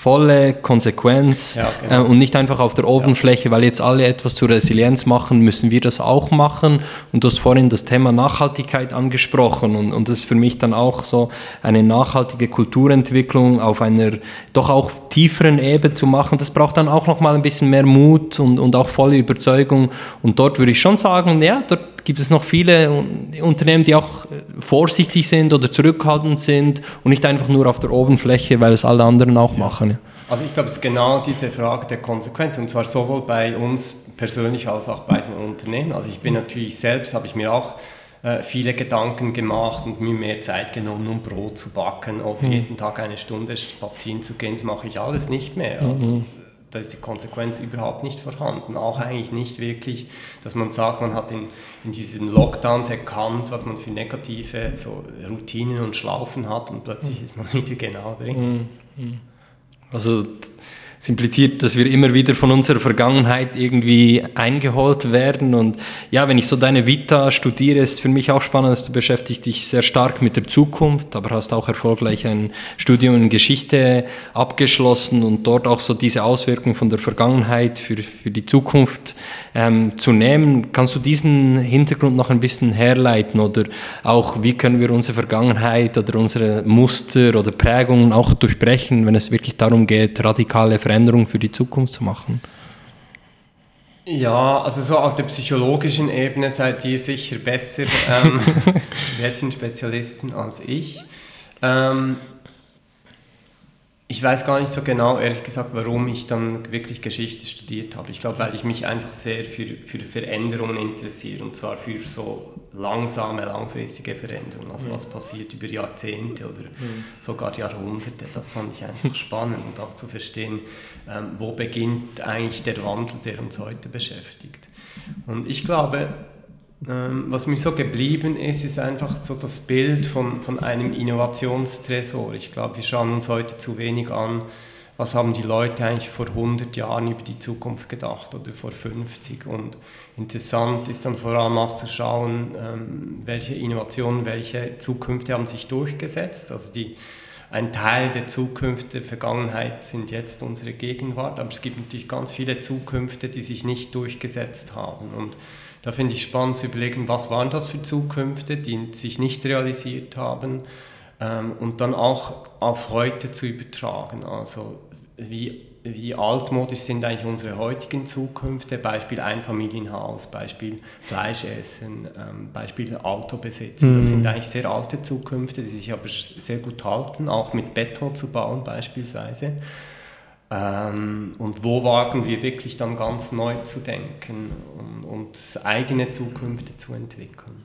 volle Konsequenz ja, genau. äh, und nicht einfach auf der Oberfläche, ja. weil jetzt alle etwas zur Resilienz machen, müssen wir das auch machen. Und du hast vorhin das Thema Nachhaltigkeit angesprochen und, und das ist für mich dann auch so eine nachhaltige Kulturentwicklung auf einer doch auch tieferen Ebene zu machen. Das braucht dann auch nochmal ein bisschen mehr Mut und, und auch volle Überzeugung. Und dort würde ich schon sagen, ja, dort gibt es noch viele Unternehmen, die auch vorsichtig sind oder zurückhaltend sind und nicht einfach nur auf der Oberfläche, weil es alle anderen auch ja. machen. Also ich glaube, es ist genau diese Frage der Konsequenz und zwar sowohl bei uns persönlich als auch bei den Unternehmen. Also ich bin natürlich selbst, habe ich mir auch äh, viele Gedanken gemacht und mir mehr Zeit genommen, um Brot zu backen oder mhm. jeden Tag eine Stunde spazieren zu gehen. Das mache ich alles nicht mehr. Also, mhm. Da ist die Konsequenz überhaupt nicht vorhanden. Auch eigentlich nicht wirklich, dass man sagt, man hat in, in diesen Lockdowns erkannt, was man für negative so Routinen und Schlaufen hat und plötzlich mhm. ist man wieder genau drin. Mhm. Mhm. Also es impliziert, dass wir immer wieder von unserer Vergangenheit irgendwie eingeholt werden. Und ja, wenn ich so deine Vita studiere, ist für mich auch spannend, dass du beschäftigst dich sehr stark mit der Zukunft, aber hast auch erfolgreich ein Studium in Geschichte abgeschlossen und dort auch so diese Auswirkungen von der Vergangenheit für, für die Zukunft ähm, zu nehmen. Kannst du diesen Hintergrund noch ein bisschen herleiten oder auch, wie können wir unsere Vergangenheit oder unsere Muster oder Prägungen auch durchbrechen, wenn es wirklich darum geht, radikale Veränderungen für die Zukunft zu machen? Ja, also so auf der psychologischen Ebene seid ihr sicher besser, ähm, sind Spezialisten als ich. Ähm, ich weiß gar nicht so genau, ehrlich gesagt, warum ich dann wirklich Geschichte studiert habe. Ich glaube, weil ich mich einfach sehr für, für Veränderungen interessiere und zwar für so langsame, langfristige Veränderungen. Also was passiert über Jahrzehnte oder sogar Jahrhunderte. Das fand ich einfach spannend und auch zu verstehen, ähm, wo beginnt eigentlich der Wandel, der uns heute beschäftigt. Und ich glaube, was mir so geblieben ist, ist einfach so das Bild von, von einem Innovationstresor. Ich glaube, wir schauen uns heute zu wenig an, was haben die Leute eigentlich vor 100 Jahren über die Zukunft gedacht oder vor 50. Und interessant ist dann vor allem auch zu schauen, ähm, welche Innovationen, welche Zukünfte haben sich durchgesetzt. Also die, ein Teil der Zukunft der Vergangenheit sind jetzt unsere Gegenwart, aber es gibt natürlich ganz viele Zukünfte, die sich nicht durchgesetzt haben. Und da finde ich spannend zu überlegen, was waren das für Zukünfte, die sich nicht realisiert haben ähm, und dann auch auf heute zu übertragen. Also wie, wie altmodisch sind eigentlich unsere heutigen Zukünfte, Beispiel Einfamilienhaus, Beispiel Fleischessen, ähm, Beispiel Autobesitzen. Das sind mhm. eigentlich sehr alte Zukünfte, die sich aber sehr gut halten, auch mit Beton zu bauen beispielsweise. Ähm, und wo wagen wir wirklich dann ganz neu zu denken und, und eigene Zukünfte zu entwickeln?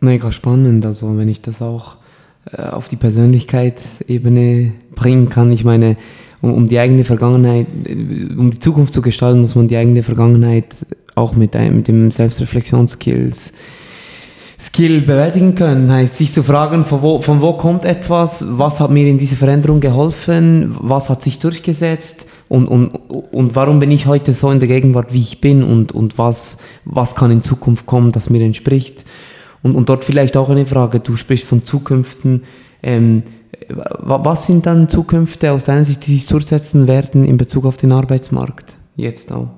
Mega spannend, also wenn ich das auch äh, auf die Persönlichkeitsebene bringen kann. Ich meine, um, um, die eigene Vergangenheit, äh, um die Zukunft zu gestalten, muss man die eigene Vergangenheit auch mit, mit dem Selbstreflexionskills Skill bewältigen können. Heißt, sich zu fragen, von wo, von wo kommt etwas, was hat mir in dieser Veränderung geholfen, was hat sich durchgesetzt und, und, und warum bin ich heute so in der Gegenwart, wie ich bin und, und was, was kann in Zukunft kommen, das mir entspricht. Und, und dort vielleicht auch eine Frage, du sprichst von Zukünften. Ähm, was sind dann Zukünfte aus deiner Sicht, die sich durchsetzen werden in Bezug auf den Arbeitsmarkt? Jetzt auch.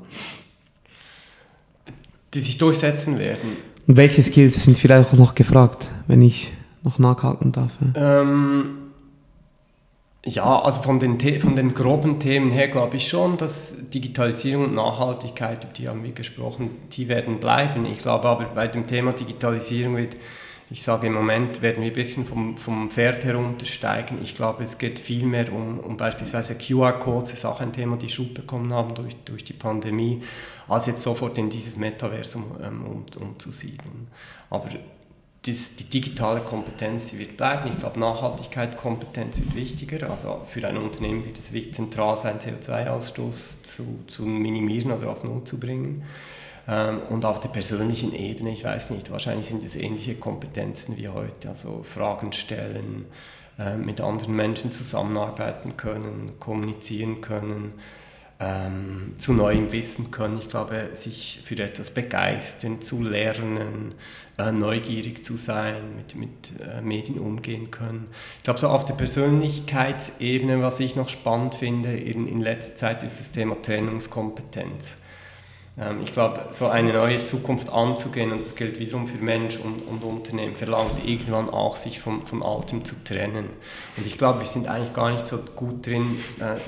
Die sich durchsetzen werden. Und welche Skills sind vielleicht auch noch gefragt, wenn ich noch nachhaken darf? Ähm, ja, also von den, von den groben Themen her glaube ich schon, dass Digitalisierung und Nachhaltigkeit, über die haben wir gesprochen, die werden bleiben. Ich glaube aber bei dem Thema Digitalisierung wird ich sage im Moment werden wir ein bisschen vom, vom Pferd heruntersteigen. Ich glaube, es geht viel mehr um, um beispielsweise QR-Codes, ist auch ein Thema, die Schub bekommen haben durch, durch die Pandemie, als jetzt sofort in dieses Metaversum ähm, um, umzusiedeln. Aber das, die digitale Kompetenz wird bleiben. Ich glaube, Nachhaltigkeit, Kompetenz wird wichtiger. Also für ein Unternehmen wird es wichtig zentral sein, CO2-Ausstoß zu, zu minimieren oder auf Null zu bringen. Ähm, und auf der persönlichen Ebene, ich weiß nicht, wahrscheinlich sind es ähnliche Kompetenzen wie heute, also Fragen stellen, äh, mit anderen Menschen zusammenarbeiten können, kommunizieren können, ähm, zu neuem Wissen können. Ich glaube, sich für etwas begeistern, zu lernen, äh, neugierig zu sein, mit, mit äh, Medien umgehen können. Ich glaube, so auf der Persönlichkeitsebene, was ich noch spannend finde in, in letzter Zeit, ist das Thema Trennungskompetenz. Ähm, ich glaube, so eine neue Zukunft anzugehen, und das gilt wiederum für Mensch und, und Unternehmen, verlangt irgendwann auch, sich von, von Altem zu trennen. Und ich glaube, wir sind eigentlich gar nicht so gut drin, äh,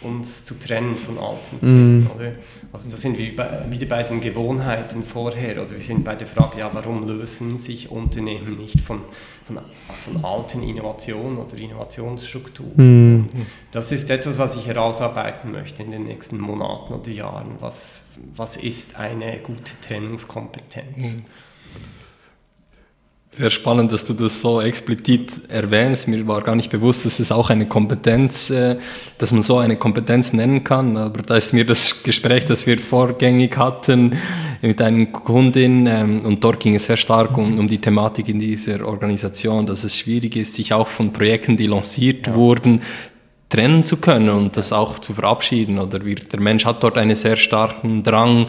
uns zu trennen von alten Themen. Mm. Oder? Also das sind wir bei, wieder bei den Gewohnheiten vorher oder wir sind bei der Frage, ja, warum lösen sich Unternehmen nicht von, von, von alten Innovationen oder Innovationsstrukturen. Mm. Das ist etwas, was ich herausarbeiten möchte in den nächsten Monaten oder Jahren. Was, was ist eine gute Trennungskompetenz? Mm. Wäre spannend, dass du das so explizit erwähnst. Mir war gar nicht bewusst, dass es auch eine Kompetenz, äh, dass man so eine Kompetenz nennen kann. Aber da ist mir das Gespräch, das wir vorgängig hatten mit einer Kundin, ähm, und dort ging es sehr stark um, um die Thematik in dieser Organisation, dass es schwierig ist, sich auch von Projekten, die lanciert ja. wurden, trennen zu können und das auch zu verabschieden. Oder wie, der Mensch hat dort einen sehr starken Drang,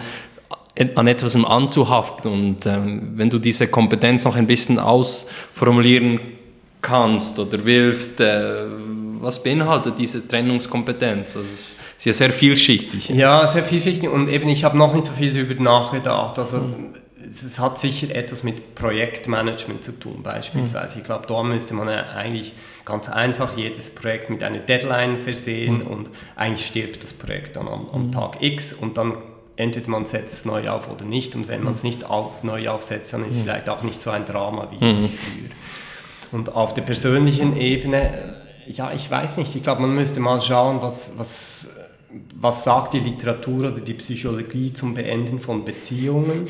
an etwas anzuhaften. Und ähm, wenn du diese Kompetenz noch ein bisschen ausformulieren kannst oder willst, äh, was beinhaltet diese Trennungskompetenz? Also ist ja sehr vielschichtig. Ja, sehr vielschichtig und eben ich habe noch nicht so viel darüber nachgedacht. Also mhm. es hat sicher etwas mit Projektmanagement zu tun beispielsweise. Mhm. Ich glaube, da müsste man ja eigentlich ganz einfach jedes Projekt mit einer Deadline versehen mhm. und eigentlich stirbt das Projekt dann am, am mhm. Tag X und dann entweder man setzt es neu auf oder nicht. Und wenn man es nicht auf, neu aufsetzt, dann ist es mhm. vielleicht auch nicht so ein Drama wie mhm. früher. Und auf der persönlichen Ebene, ja, ich weiß nicht. Ich glaube, man müsste mal schauen, was, was, was sagt die Literatur oder die Psychologie zum Beenden von Beziehungen.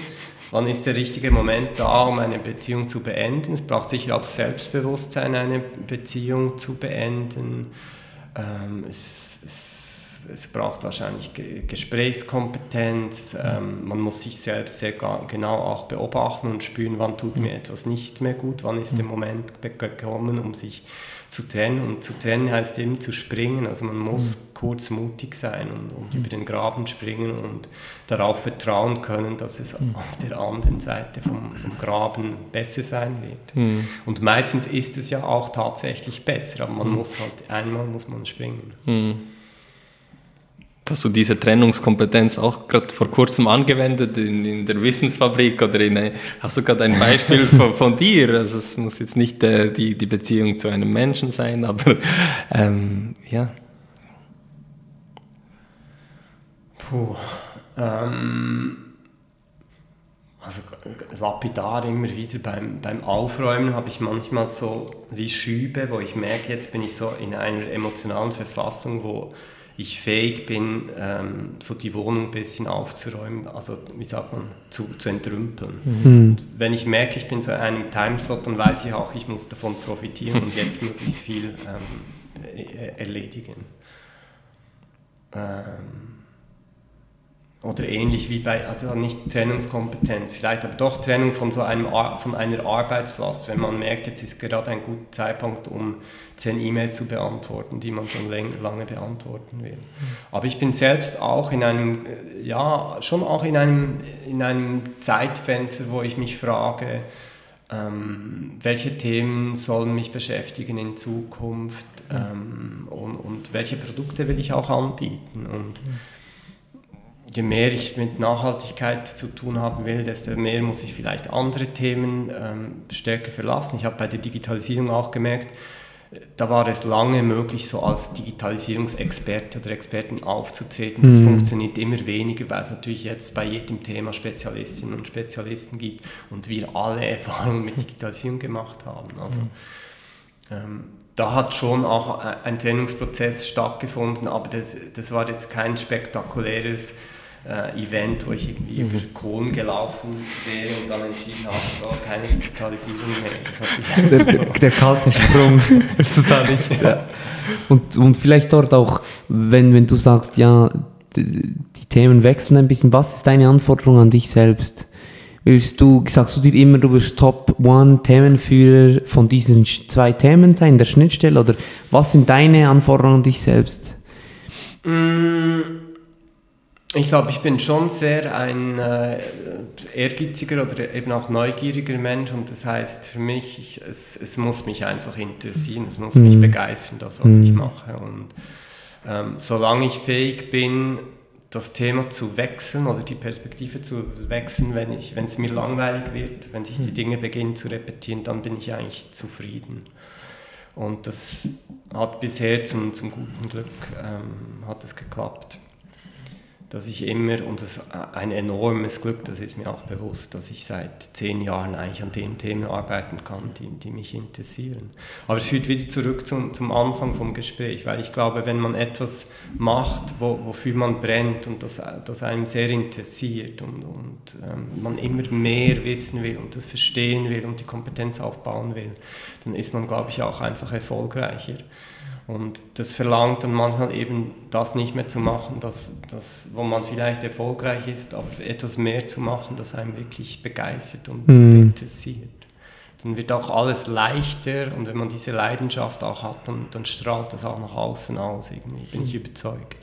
Wann ist der richtige Moment da, um eine Beziehung zu beenden? Es braucht sicher auch Selbstbewusstsein, eine Beziehung zu beenden. Ähm, es es braucht wahrscheinlich Gesprächskompetenz, ähm, man muss sich selbst sehr genau auch beobachten und spüren, wann tut mir etwas nicht mehr gut, wann ist der mhm. Moment gekommen, um sich zu trennen. Und zu trennen heißt eben zu springen, also man muss mhm. kurz mutig sein und, und mhm. über den Graben springen und darauf vertrauen können, dass es mhm. auf der anderen Seite vom, vom Graben besser sein wird. Mhm. Und meistens ist es ja auch tatsächlich besser, aber man mhm. muss halt, einmal muss man springen hast du diese Trennungskompetenz auch gerade vor kurzem angewendet in, in der Wissensfabrik oder in, hast du gerade ein Beispiel von, von, dir? Also es muss jetzt nicht äh, die, die Beziehung zu einem Menschen sein, aber ähm, ja. Puh, ähm, also lapidar immer wieder beim, beim Aufräumen habe ich manchmal so wie Schübe, wo ich merke, jetzt bin ich so in einer emotionalen Verfassung, wo ich fähig bin, ähm, so die Wohnung ein bisschen aufzuräumen, also wie sagt man, zu, zu entrümpeln. Mhm. wenn ich merke, ich bin so in einem Timeslot, dann weiß ich auch, ich muss davon profitieren und jetzt möglichst viel ähm, e-, erledigen. Ähm, oder ähnlich wie bei, also nicht Trennungskompetenz, vielleicht aber doch Trennung von so einem, von einer Arbeitslast, wenn man merkt, jetzt ist gerade ein guter Zeitpunkt, um zehn E-Mails zu beantworten, die man schon lange beantworten will. Aber ich bin selbst auch in einem, ja, schon auch in einem, in einem Zeitfenster, wo ich mich frage, ähm, welche Themen sollen mich beschäftigen in Zukunft ähm, und, und, welche Produkte will ich auch anbieten. Und je mehr ich mit Nachhaltigkeit zu tun haben will, desto mehr muss ich vielleicht andere Themen ähm, stärker verlassen. Ich habe bei der Digitalisierung auch gemerkt, da war es lange möglich, so als Digitalisierungsexperte oder Experten aufzutreten. Das mhm. funktioniert immer weniger, weil es natürlich jetzt bei jedem Thema Spezialistinnen und Spezialisten gibt und wir alle Erfahrungen mit Digitalisierung gemacht haben. Also, mhm. ähm, da hat schon auch ein Trainingsprozess stattgefunden, aber das, das war jetzt kein spektakuläres äh, Event, wo ich irgendwie mhm. über Kohlen gelaufen wäre und dann entschieden habe, so, keine Digitalisierung mehr. Der, der, kalte Sprung ist da nicht. Ja. Und, und vielleicht dort auch, wenn, wenn du sagst, ja, die, die Themen wechseln ein bisschen, was ist deine Anforderung an dich selbst? Willst du, sagst du dir immer, du bist Top One Themenführer von diesen zwei Themen sein, der Schnittstelle, oder was sind deine Anforderungen an dich selbst? Mm ich glaube, ich bin schon sehr ein äh, ehrgeiziger oder eben auch neugieriger Mensch und das heißt für mich, ich, es, es muss mich einfach interessieren, es muss mhm. mich begeistern, das, was mhm. ich mache. Und ähm, solange ich fähig bin, das Thema zu wechseln oder die Perspektive zu wechseln, wenn, ich, wenn es mir langweilig wird, wenn sich die mhm. Dinge beginnen zu repetieren, dann bin ich eigentlich zufrieden. Und das hat bisher zum, zum guten Glück ähm, hat es geklappt dass ich immer, und das ist ein enormes Glück, das ist mir auch bewusst, dass ich seit zehn Jahren eigentlich an den Themen arbeiten kann, die, die mich interessieren. Aber es führt wieder zurück zum, zum Anfang vom Gespräch, weil ich glaube, wenn man etwas macht, wo, wofür man brennt und das, das einem sehr interessiert und, und ähm, man immer mehr wissen will und das verstehen will und die Kompetenz aufbauen will, dann ist man, glaube ich, auch einfach erfolgreicher. Und das verlangt dann manchmal eben, das nicht mehr zu machen, das, das, wo man vielleicht erfolgreich ist, aber etwas mehr zu machen, das einem wirklich begeistert und mhm. interessiert. Dann wird auch alles leichter und wenn man diese Leidenschaft auch hat, dann, dann strahlt das auch nach außen aus, irgendwie, bin ich überzeugt.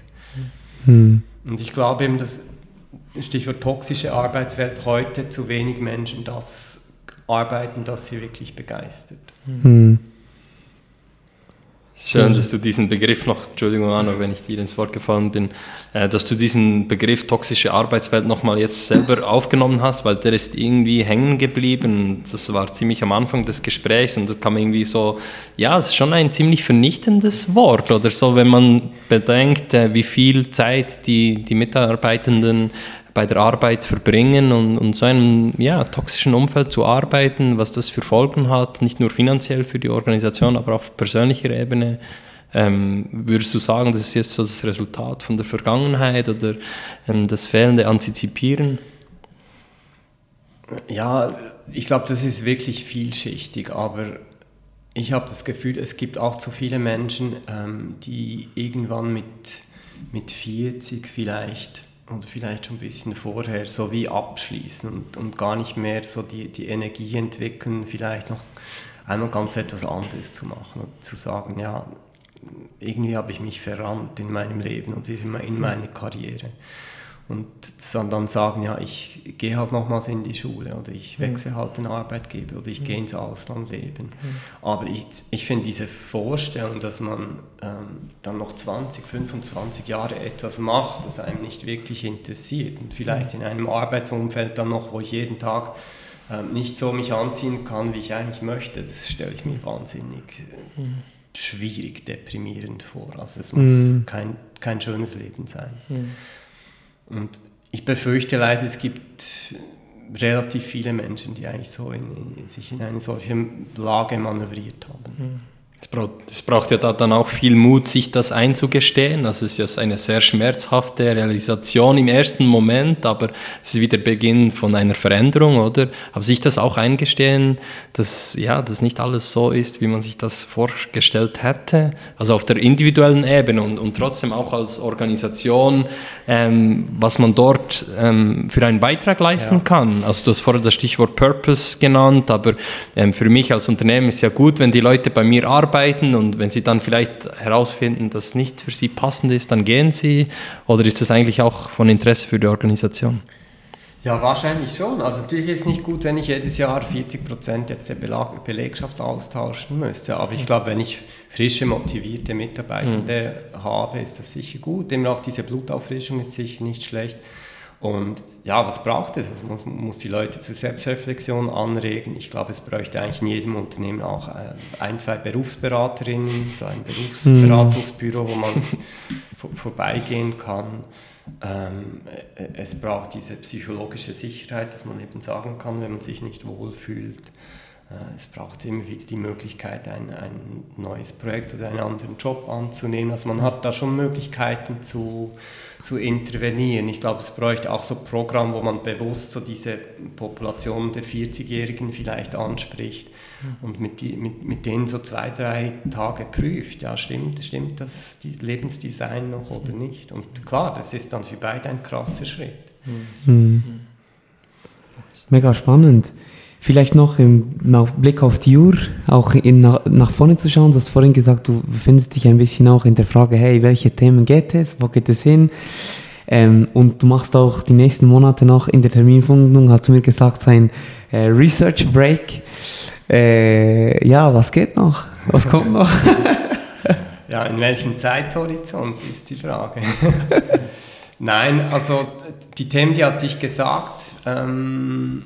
Mhm. Und ich glaube eben, dass Stichwort toxische Arbeitswelt heute zu wenig Menschen das arbeiten, das sie wirklich begeistert. Mhm. Schön, dass du diesen Begriff noch, Entschuldigung, Anno, wenn ich dir ins Wort gefallen bin, äh, dass du diesen Begriff toxische Arbeitswelt nochmal jetzt selber aufgenommen hast, weil der ist irgendwie hängen geblieben. Das war ziemlich am Anfang des Gesprächs und das kam irgendwie so, ja, es ist schon ein ziemlich vernichtendes Wort oder so, wenn man bedenkt, äh, wie viel Zeit die, die Mitarbeitenden bei der Arbeit verbringen und, und so einem ja, toxischen Umfeld zu arbeiten, was das für Folgen hat, nicht nur finanziell für die Organisation, aber auf persönlicher Ebene. Ähm, würdest du sagen, das ist jetzt so das Resultat von der Vergangenheit oder ähm, das fehlende Antizipieren? Ja, ich glaube, das ist wirklich vielschichtig, aber ich habe das Gefühl, es gibt auch zu viele Menschen, ähm, die irgendwann mit, mit 40 vielleicht und vielleicht schon ein bisschen vorher so wie abschließen und, und gar nicht mehr so die, die Energie entwickeln, vielleicht noch einmal ganz etwas anderes zu machen und zu sagen, ja, irgendwie habe ich mich verrannt in meinem Leben und in meine Karriere und dann sagen, ja, ich gehe halt nochmals in die Schule oder ich wechsle halt den Arbeitgeber oder ich gehe ins Ausland leben. Aber ich, ich finde diese Vorstellung, dass man ähm, dann noch 20, 25 Jahre etwas macht, das einem nicht wirklich interessiert und vielleicht in einem Arbeitsumfeld dann noch, wo ich jeden Tag ähm, nicht so mich anziehen kann, wie ich eigentlich möchte, das stelle ich mir wahnsinnig äh, schwierig, deprimierend vor. Also es muss mhm. kein, kein schönes Leben sein. Und ich befürchte leider, es gibt relativ viele Menschen, die eigentlich so in, in, sich in eine solche Lage manövriert haben. Mhm. Es braucht, ja da dann auch viel Mut, sich das einzugestehen. Es ist ja eine sehr schmerzhafte Realisation im ersten Moment, aber es ist wieder Beginn von einer Veränderung, oder? Aber sich das auch eingestehen, dass ja, dass nicht alles so ist, wie man sich das vorgestellt hätte. Also auf der individuellen Ebene und, und trotzdem auch als Organisation, ähm, was man dort ähm, für einen Beitrag leisten ja. kann. Also du hast vorher das Stichwort Purpose genannt, aber ähm, für mich als Unternehmen ist ja gut, wenn die Leute bei mir arbeiten arbeiten und wenn Sie dann vielleicht herausfinden, dass es nicht für Sie passend ist, dann gehen Sie? Oder ist das eigentlich auch von Interesse für die Organisation? Ja, wahrscheinlich schon. Also natürlich ist es nicht gut, wenn ich jedes Jahr 40 Prozent jetzt der Belegschaft austauschen müsste. Aber ich glaube, wenn ich frische, motivierte Mitarbeitende mhm. habe, ist das sicher gut. Immer auch diese Blutauffrischung ist sicher nicht schlecht. Und ja, was braucht es? Also man muss die Leute zur Selbstreflexion anregen. Ich glaube, es bräuchte eigentlich in jedem Unternehmen auch äh, ein, zwei Berufsberaterinnen, so ein Berufsberatungsbüro, wo man vorbeigehen kann. Ähm, äh, es braucht diese psychologische Sicherheit, dass man eben sagen kann, wenn man sich nicht wohlfühlt. Äh, es braucht immer wieder die Möglichkeit, ein, ein neues Projekt oder einen anderen Job anzunehmen. Also man hat da schon Möglichkeiten zu, zu intervenieren. Ich glaube, es bräuchte auch so Programme, wo man bewusst so diese Population der 40-Jährigen vielleicht anspricht mhm. und mit, die, mit, mit denen so zwei, drei Tage prüft, ja, stimmt, stimmt das Lebensdesign noch oder mhm. nicht? Und klar, das ist dann für beide ein krasser Schritt. Mhm. mhm. Mega spannend. Vielleicht noch im Blick auf die Uhr, auch in, nach, nach vorne zu schauen. Du hast vorhin gesagt, du befindest dich ein bisschen auch in der Frage, hey, welche Themen geht es, wo geht es hin? Ähm, und du machst auch die nächsten Monate noch in der Terminfindung, hast du mir gesagt, sein äh, Research Break. Äh, ja, was geht noch? Was kommt noch? ja, in welchem Zeithorizont ist die Frage. Nein, also die Themen, die hatte ich gesagt. Ähm,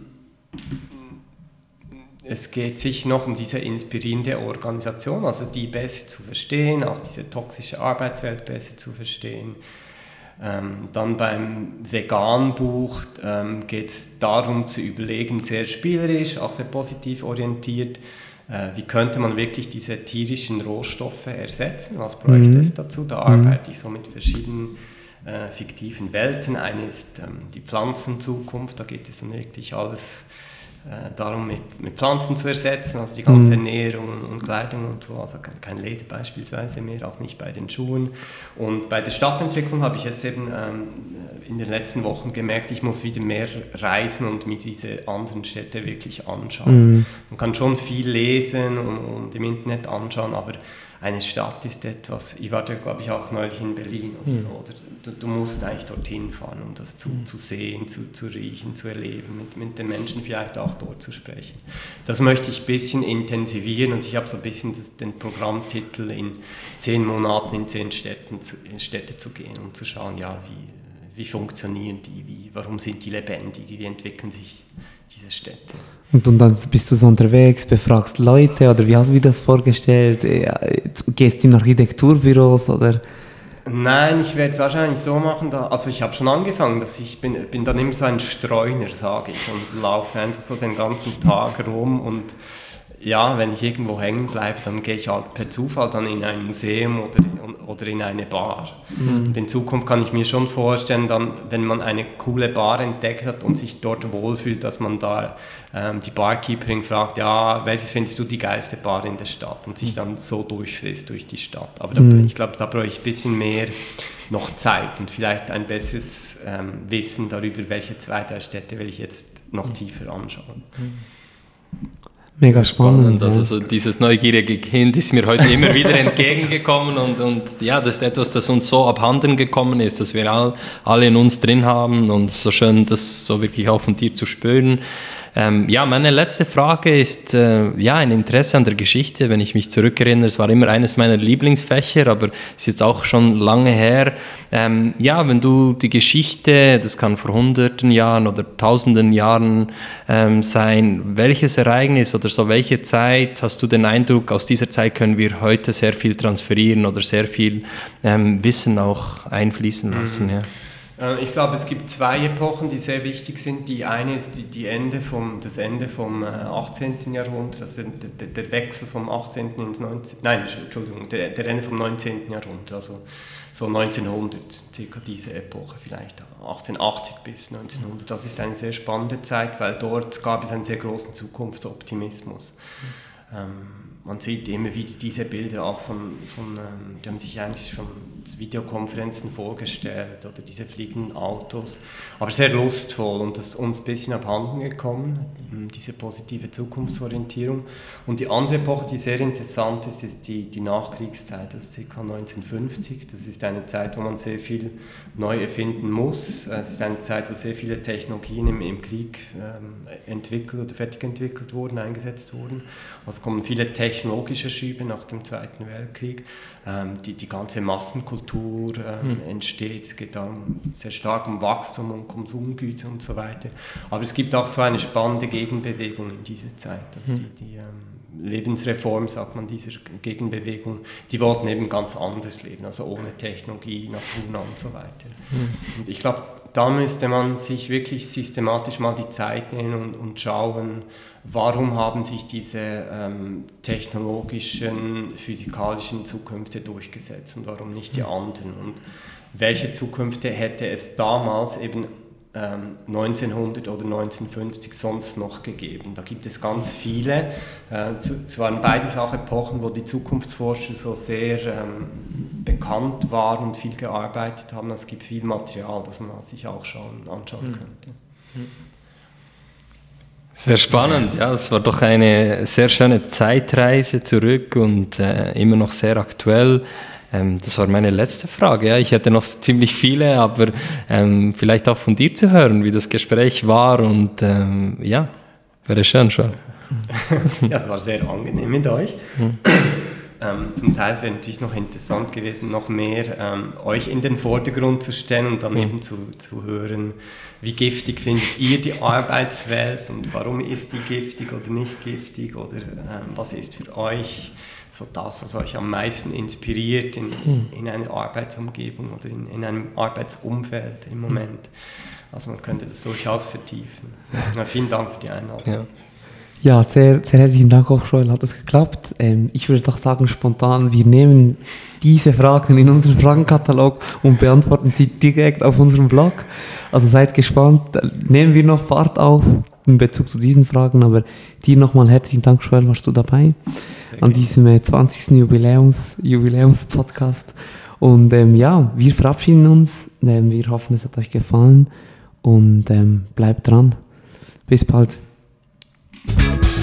es geht sich noch um diese inspirierende Organisation, also die besser zu verstehen, auch diese toxische Arbeitswelt besser zu verstehen. Ähm, dann beim Vegan-Buch ähm, geht es darum zu überlegen, sehr spielerisch, auch sehr positiv orientiert, äh, wie könnte man wirklich diese tierischen Rohstoffe ersetzen, was bräuchte mhm. es dazu. Da mhm. arbeite ich so mit verschiedenen äh, fiktiven Welten. Eine ist ähm, die Pflanzenzukunft, da geht es dann wirklich alles äh, darum, mit, mit, Pflanzen zu ersetzen, also die ganze mhm. Ernährung und Kleidung und so, also kein Leder beispielsweise mehr, auch nicht bei den Schuhen. Und bei der Stadtentwicklung habe ich jetzt eben ähm, in den letzten Wochen gemerkt, ich muss wieder mehr reisen und mir diese anderen Städte wirklich anschauen. Mhm. Man kann schon viel lesen und, und im Internet anschauen, aber eine Stadt ist etwas, ich war da glaube ich auch neulich in Berlin oder mhm. so, oder du, du, musst eigentlich dorthin fahren, um das zu, mhm. zu sehen, zu, zu riechen, zu erleben, mit, mit den Menschen vielleicht auch dort zu sprechen. Das möchte ich ein bisschen intensivieren und ich habe so ein bisschen das, den Programmtitel in zehn Monaten in zehn Städten zu, in Städte zu gehen und zu schauen, ja, wie, wie funktionieren die, wie, warum sind die lebendig, wie entwickeln sich diese Städte. Und, und dann bist du so unterwegs, befragst Leute oder wie hast du dir das vorgestellt? Gehst du in Architekturbüros oder? Nein, ich werde es wahrscheinlich so machen, da, also ich habe schon angefangen, dass ich bin, bin dann immer so ein Streuner, sage ich, und laufe einfach so den ganzen Tag rum und ja, wenn ich irgendwo hängen bleibe, dann gehe ich halt per Zufall dann in ein Museum oder, oder in eine Bar. Mhm. Und in Zukunft kann ich mir schon vorstellen, dann, wenn man eine coole Bar entdeckt hat und sich dort wohlfühlt, dass man da ähm, die Barkeeperin fragt, ja, welches findest du die geilste Bar in der Stadt? Und sich dann so durchfrisst durch die Stadt. Aber da, mhm. ich glaube, da brauche ich ein bisschen mehr noch Zeit und vielleicht ein besseres ähm, Wissen darüber, welche zwei, drei Städte will ich jetzt noch mhm. tiefer anschauen. Mega spannend. spannend. Also so dieses neugierige Kind ist mir heute immer wieder entgegengekommen und, und ja, das ist etwas, das uns so abhanden gekommen ist, dass wir all, alle in uns drin haben und so schön, das so wirklich auch von dir zu spüren. Ähm, ja, meine letzte Frage ist äh, ja ein Interesse an der Geschichte. Wenn ich mich zurückerinnere, es war immer eines meiner Lieblingsfächer, aber ist jetzt auch schon lange her. Ähm, ja, wenn du die Geschichte, das kann vor hunderten Jahren oder tausenden Jahren ähm, sein, welches Ereignis oder so welche Zeit hast du den Eindruck, aus dieser Zeit können wir heute sehr viel transferieren oder sehr viel ähm, Wissen auch einfließen lassen? Mhm. Ja. Äh, ich glaube, es gibt zwei Epochen, die sehr wichtig sind. Die eine ist die, die Ende vom, das Ende vom 18. Äh, Jahrhundert, also der, der, Wechsel vom 18. ins 19. Nein, Entschuldigung, der, der Ende vom 19. Jahrhundert, also so 1900, circa diese Epoche, vielleicht 1880 bis 1900. Das ist eine sehr spannende Zeit, weil dort gab es einen sehr großen Zukunftsoptimismus. Mhm. Ähm, man sieht immer wieder diese Bilder auch von, von ähm, die haben sich eigentlich schon Videokonferenzen vorgestellt oder diese fliegenden Autos, aber sehr lustvoll und das ist uns ein bisschen abhanden gekommen, ähm, diese positive Zukunftsorientierung. Und die andere Epoche, die sehr interessant ist, ist die, die Nachkriegszeit, das ist ca. 1950. Das ist eine Zeit, wo man sehr viel neu erfinden muss. Es ist eine Zeit, wo sehr viele Technologien im, im Krieg ähm, entwickelt oder fertig entwickelt wurden, eingesetzt wurden. Also kommen viele technologische Schübe nach dem Zweiten Weltkrieg. Ähm, die, die ganze Massenkultur ähm, hm. entsteht. Es geht dann sehr stark um Wachstum und Konsumgüter und so weiter. Aber es gibt auch so eine spannende Gegenbewegung in dieser Zeit. Also hm. die, die ähm, Lebensreform, sagt man, dieser Gegenbewegung, die wollten eben ganz anders leben, also ohne Technologie, Natur und so weiter. Hm. Und ich glaube, da müsste man sich wirklich systematisch mal die Zeit nehmen und, und schauen, warum haben sich diese ähm, technologischen, physikalischen Zukünfte durchgesetzt und warum nicht die anderen und welche Zukünfte hätte es damals eben ähm, 1900 oder 1950 sonst noch gegeben. Da gibt es ganz viele. Äh, es waren beides auch Epochen, wo die Zukunftsforscher so sehr ähm, bekannt waren und viel gearbeitet haben. Es gibt viel Material, das man sich auch schauen, anschauen hm. könnte. Hm. Sehr spannend, ja. Es war doch eine sehr schöne Zeitreise zurück und äh, immer noch sehr aktuell. Ähm, das war meine letzte Frage. Ja. Ich hätte noch ziemlich viele, aber ähm, vielleicht auch von dir zu hören, wie das Gespräch war und ähm, ja, wäre schön schon. ja, es war sehr angenehm mit euch. Hm. Ähm, zum Teil wäre natürlich noch interessant gewesen, noch mehr ähm, euch in den Vordergrund zu stellen und dann mhm. eben zu, zu hören, wie giftig findet ihr die Arbeitswelt und warum ist die giftig oder nicht giftig oder ähm, was ist für euch so das, was euch am meisten inspiriert in, hm. in einer Arbeitsumgebung oder in, in einem Arbeitsumfeld im Moment. Also man könnte das durchaus vertiefen. Ja, vielen Dank für die Einladung. Ja. Ja, sehr, sehr herzlichen Dank auch, Joel, hat es geklappt. Ähm, ich würde doch sagen, spontan, wir nehmen diese Fragen in unseren Fragenkatalog und beantworten sie direkt auf unserem Blog. Also seid gespannt, nehmen wir noch Fahrt auf in Bezug zu diesen Fragen, aber dir nochmal herzlichen Dank, Joel, warst du dabei an diesem äh, 20. Jubiläums, Jubiläums-Podcast. Und ähm, ja, wir verabschieden uns. Ähm, wir hoffen, es hat euch gefallen und ähm, bleibt dran. Bis bald. Música